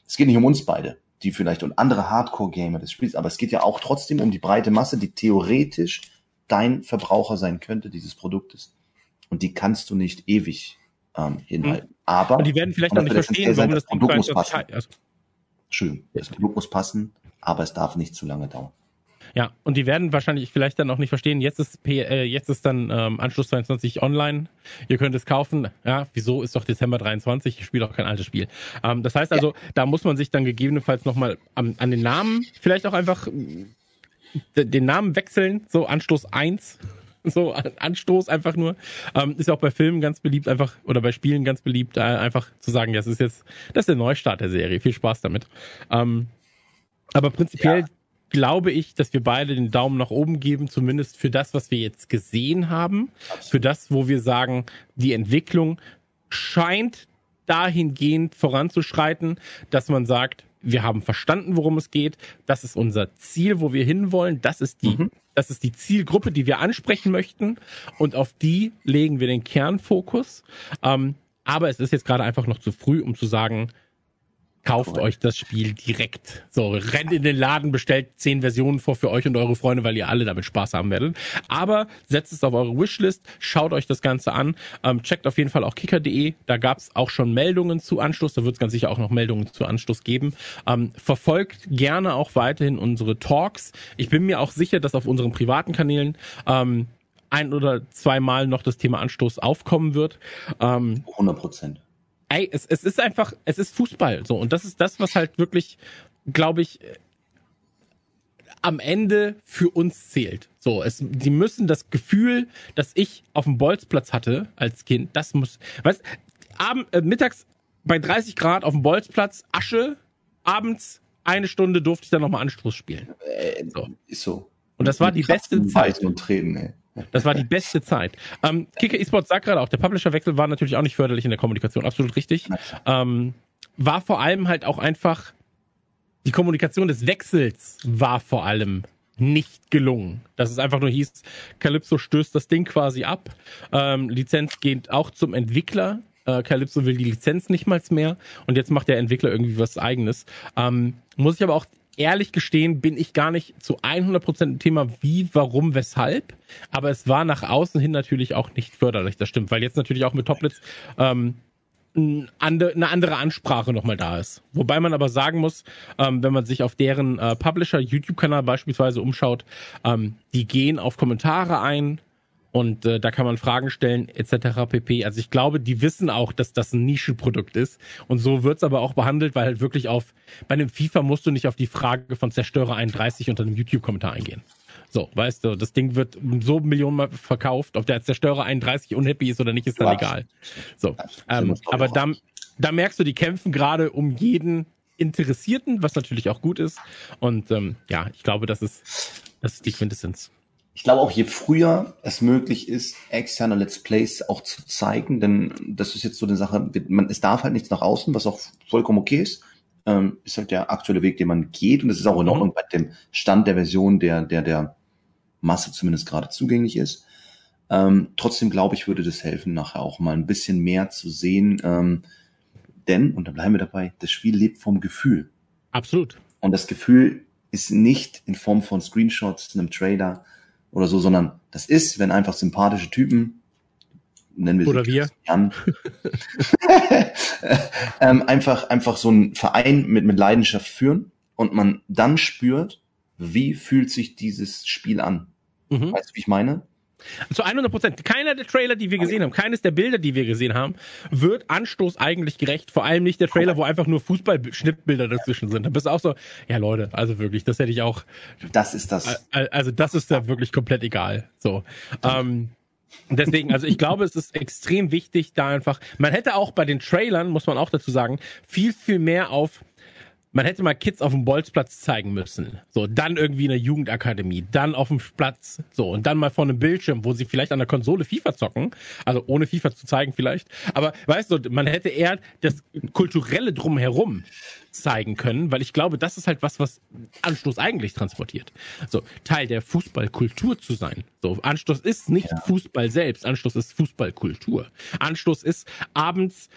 es geht nicht um uns beide die vielleicht und andere Hardcore-Gamer des Spiels, aber es geht ja auch trotzdem um die breite Masse, die theoretisch dein Verbraucher sein könnte dieses Produktes. Und die kannst du nicht ewig ähm, hinhalten. Mhm. Aber und die werden vielleicht noch nicht verstehen, warum das, das Produkt muss passen. Also. Schön. Das Produkt muss passen, aber es darf nicht zu lange dauern. Ja, und die werden wahrscheinlich vielleicht dann auch nicht verstehen, jetzt ist, P äh, jetzt ist dann ähm, Anschluss 22 online, ihr könnt es kaufen. Ja, wieso ist doch Dezember 23, ich spiele doch kein altes Spiel. Ähm, das heißt also, ja. da muss man sich dann gegebenenfalls nochmal an, an den Namen vielleicht auch einfach den Namen wechseln, so Anstoß 1 so Anstoß einfach nur. Ähm, ist ja auch bei Filmen ganz beliebt, einfach, oder bei Spielen ganz beliebt, äh, einfach zu sagen, das ist jetzt, das ist der Neustart der Serie. Viel Spaß damit. Ähm, aber prinzipiell ja glaube ich, dass wir beide den Daumen nach oben geben, zumindest für das, was wir jetzt gesehen haben. Für das, wo wir sagen, die Entwicklung scheint dahingehend voranzuschreiten, dass man sagt, wir haben verstanden, worum es geht. Das ist unser Ziel, wo wir hinwollen. Das ist die, mhm. das ist die Zielgruppe, die wir ansprechen möchten. Und auf die legen wir den Kernfokus. Ähm, aber es ist jetzt gerade einfach noch zu früh, um zu sagen, Kauft Correct. euch das Spiel direkt. So, rennt in den Laden, bestellt zehn Versionen vor für euch und eure Freunde, weil ihr alle damit Spaß haben werdet. Aber setzt es auf eure Wishlist, schaut euch das Ganze an, ähm, checkt auf jeden Fall auch kicker.de. Da gab's auch schon Meldungen zu Anschluss, da wird es ganz sicher auch noch Meldungen zu Anschluss geben. Ähm, verfolgt gerne auch weiterhin unsere Talks. Ich bin mir auch sicher, dass auf unseren privaten Kanälen ähm, ein oder zweimal noch das Thema Anstoß aufkommen wird. Ähm, 100 Prozent es, es ist einfach, es ist Fußball so und das ist das, was halt wirklich, glaube ich, am Ende für uns zählt. So, es, die müssen das Gefühl, das ich auf dem Bolzplatz hatte als Kind, das muss, weißt, abend, äh, mittags bei 30 Grad auf dem Bolzplatz, Asche, abends eine Stunde durfte ich dann nochmal Anstoß spielen. Äh, so. Ist so. Und das war die beste Zeit. Und Tränen, ey. Das war die beste Zeit. Ähm, Kicker Esports sagt gerade auch, der Publisherwechsel war natürlich auch nicht förderlich in der Kommunikation, absolut richtig. Ähm, war vor allem halt auch einfach, die Kommunikation des Wechsels war vor allem nicht gelungen. Dass es einfach nur hieß, Calypso stößt das Ding quasi ab. Ähm, Lizenz geht auch zum Entwickler. Äh, Calypso will die Lizenz nicht mal mehr und jetzt macht der Entwickler irgendwie was eigenes. Ähm, muss ich aber auch ehrlich gestehen, bin ich gar nicht zu 100% im Thema wie, warum, weshalb. Aber es war nach außen hin natürlich auch nicht förderlich, das stimmt. Weil jetzt natürlich auch mit Toplets ähm, eine andere Ansprache nochmal da ist. Wobei man aber sagen muss, ähm, wenn man sich auf deren äh, Publisher, YouTube-Kanal beispielsweise umschaut, ähm, die gehen auf Kommentare ein und äh, da kann man Fragen stellen etc. pp. Also ich glaube, die wissen auch, dass das ein Nischenprodukt ist und so wird's aber auch behandelt, weil halt wirklich auf, bei einem FIFA musst du nicht auf die Frage von Zerstörer 31 unter einem YouTube-Kommentar eingehen. So, weißt du, das Ding wird so Millionen Mal verkauft, ob der Zerstörer 31 unhappy ist oder nicht, ist dann ja. egal. So, ähm, aber da, da merkst du, die kämpfen gerade um jeden Interessierten, was natürlich auch gut ist. Und ähm, ja, ich glaube, das ist, das ist die Quintessenz. Ich glaube auch, je früher es möglich ist, externe Let's Plays auch zu zeigen, denn das ist jetzt so eine Sache, man, es darf halt nichts nach außen, was auch vollkommen okay ist ähm, ist halt der aktuelle Weg, den man geht. Und das ist auch in mhm. Ordnung bei dem Stand der Version, der, der, der Masse zumindest gerade zugänglich ist. Ähm, trotzdem glaube ich, würde das helfen, nachher auch mal ein bisschen mehr zu sehen. Ähm, denn, und da bleiben wir dabei, das Spiel lebt vom Gefühl. Absolut. Und das Gefühl ist nicht in Form von Screenshots, einem Trailer oder so, sondern das ist, wenn einfach sympathische Typen, nennen wir sie oder wir. Jan, ähm, einfach, einfach so einen Verein mit, mit Leidenschaft führen und man dann spürt, wie fühlt sich dieses Spiel an? Mhm. Weißt du, wie ich meine? Zu 100 Prozent. Keiner der Trailer, die wir gesehen haben, keines der Bilder, die wir gesehen haben, wird Anstoß eigentlich gerecht. Vor allem nicht der Trailer, wo einfach nur Fußball-Schnittbilder dazwischen sind. Da bist du auch so, ja Leute, also wirklich, das hätte ich auch. Das ist das. Also das ist da wirklich komplett egal. So. Ähm, Deswegen, also ich glaube, es ist extrem wichtig, da einfach, man hätte auch bei den Trailern, muss man auch dazu sagen, viel, viel mehr auf man hätte mal Kids auf dem Bolzplatz zeigen müssen. So, dann irgendwie in der Jugendakademie, dann auf dem Platz, so, und dann mal vor einem Bildschirm, wo sie vielleicht an der Konsole FIFA zocken, also ohne FIFA zu zeigen vielleicht. Aber weißt du, man hätte eher das kulturelle drumherum zeigen können, weil ich glaube, das ist halt was, was Anstoß eigentlich transportiert. So, Teil der Fußballkultur zu sein. So, Anstoß ist nicht ja. Fußball selbst, Anstoß ist Fußballkultur. Anstoß ist abends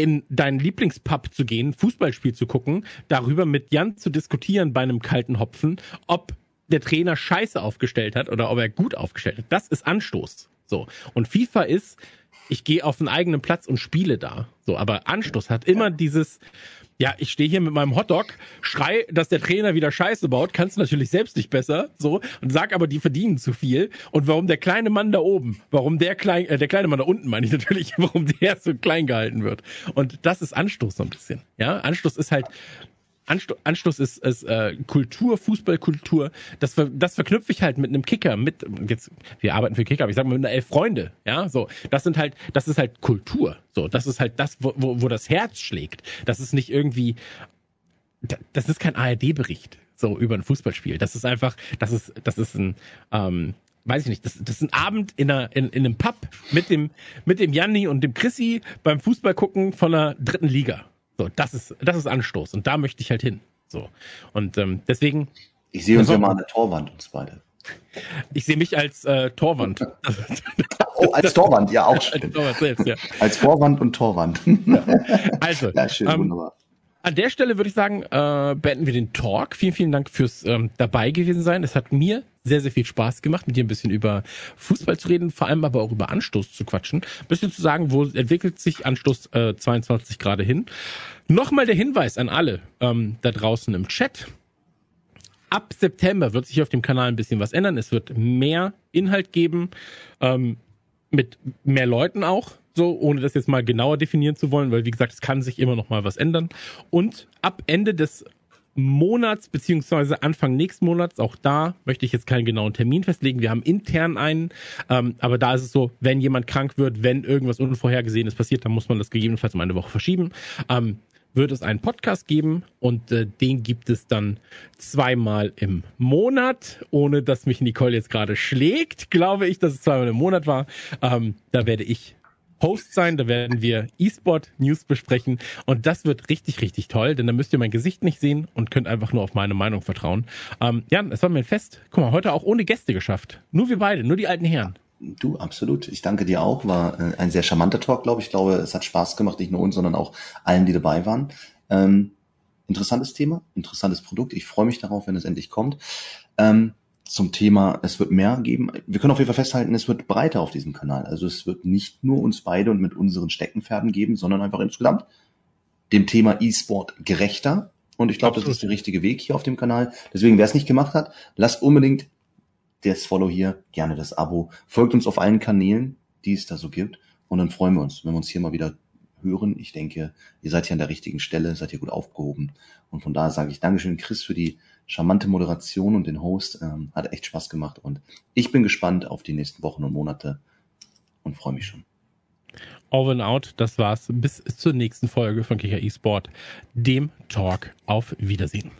in deinen Lieblingspub zu gehen, Fußballspiel zu gucken, darüber mit Jan zu diskutieren bei einem kalten Hopfen, ob der Trainer scheiße aufgestellt hat oder ob er gut aufgestellt hat. Das ist Anstoß. So. Und FIFA ist, ich gehe auf einen eigenen Platz und spiele da. So, aber Anstoß hat immer dieses, ja, ich stehe hier mit meinem Hotdog, schrei, dass der Trainer wieder Scheiße baut, kannst du natürlich selbst nicht besser, so, und sag aber, die verdienen zu viel. Und warum der kleine Mann da oben, warum der klein, äh, der kleine Mann da unten meine ich natürlich, warum der so klein gehalten wird. Und das ist Anstoß so ein bisschen. Ja, Anstoß ist halt, Ansto Anstoß ist, ist äh, Kultur, Fußballkultur. Das, ver das verknüpfe ich halt mit einem Kicker, mit jetzt wir arbeiten für Kicker, aber ich sag mal mit einer elf Freunde, ja, so. Das sind halt, das ist halt Kultur, so. Das ist halt das, wo, wo, wo das Herz schlägt. Das ist nicht irgendwie, das ist kein ARD-Bericht so über ein Fußballspiel. Das ist einfach, das ist, das ist ein ähm, weiß ich nicht, das, das ist ein Abend in, einer, in, in einem Pub mit dem, mit dem Janni und dem Chrissy beim Fußball gucken von der dritten Liga. So, das ist, das ist Anstoß und da möchte ich halt hin. So. Und ähm, deswegen. Ich sehe uns ja mal an der Torwand, uns beide. Ich sehe mich als äh, Torwand. oh, als Torwand, ja, auch schön. Als, Torwand selbst, ja. als Vorwand und Torwand. Ja. Also, ja, schön, ähm, wunderbar. An der Stelle würde ich sagen, äh, beenden wir den Talk. Vielen, vielen Dank fürs ähm, dabei gewesen sein. Es hat mir sehr, sehr viel Spaß gemacht, mit dir ein bisschen über Fußball zu reden, vor allem aber auch über Anstoß zu quatschen. Ein bisschen zu sagen, wo entwickelt sich Anstoß äh, 22 gerade hin. Nochmal der Hinweis an alle ähm, da draußen im Chat. Ab September wird sich auf dem Kanal ein bisschen was ändern. Es wird mehr Inhalt geben, ähm, mit mehr Leuten auch so, ohne das jetzt mal genauer definieren zu wollen, weil wie gesagt, es kann sich immer noch mal was ändern. Und ab Ende des Monats beziehungsweise Anfang nächsten Monats, auch da möchte ich jetzt keinen genauen Termin festlegen. Wir haben intern einen, ähm, aber da ist es so, wenn jemand krank wird, wenn irgendwas Unvorhergesehenes passiert, dann muss man das gegebenenfalls um eine Woche verschieben. Ähm, wird es einen Podcast geben und äh, den gibt es dann zweimal im Monat, ohne dass mich Nicole jetzt gerade schlägt, glaube ich, dass es zweimal im Monat war. Ähm, da werde ich Host sein. Da werden wir E-Sport News besprechen. Und das wird richtig, richtig toll, denn da müsst ihr mein Gesicht nicht sehen und könnt einfach nur auf meine Meinung vertrauen. Ähm, Jan, es war mir ein Fest. Guck mal, heute auch ohne Gäste geschafft. Nur wir beide, nur die alten Herren. Du, absolut. Ich danke dir auch. War äh, ein sehr charmanter Talk, glaube ich. Ich glaube, es hat Spaß gemacht, nicht nur uns, sondern auch allen, die dabei waren. Ähm, interessantes Thema, interessantes Produkt. Ich freue mich darauf, wenn es endlich kommt. Ähm, zum Thema, es wird mehr geben. Wir können auf jeden Fall festhalten, es wird breiter auf diesem Kanal. Also es wird nicht nur uns beide und mit unseren Steckenpferden geben, sondern einfach insgesamt dem Thema E-Sport gerechter. Und ich glaube, das ist der richtige Weg hier auf dem Kanal. Deswegen, wer es nicht gemacht hat, lasst unbedingt das Follow hier, gerne das Abo. Folgt uns auf allen Kanälen, die es da so gibt. Und dann freuen wir uns, wenn wir uns hier mal wieder hören. Ich denke, ihr seid hier an der richtigen Stelle, seid hier gut aufgehoben. Und von daher sage ich Dankeschön, Chris, für die charmante Moderation und den Host. Ähm, hat echt Spaß gemacht und ich bin gespannt auf die nächsten Wochen und Monate und freue mich schon. Over and out, das war's. Bis zur nächsten Folge von Kicker eSport, dem Talk. Auf Wiedersehen.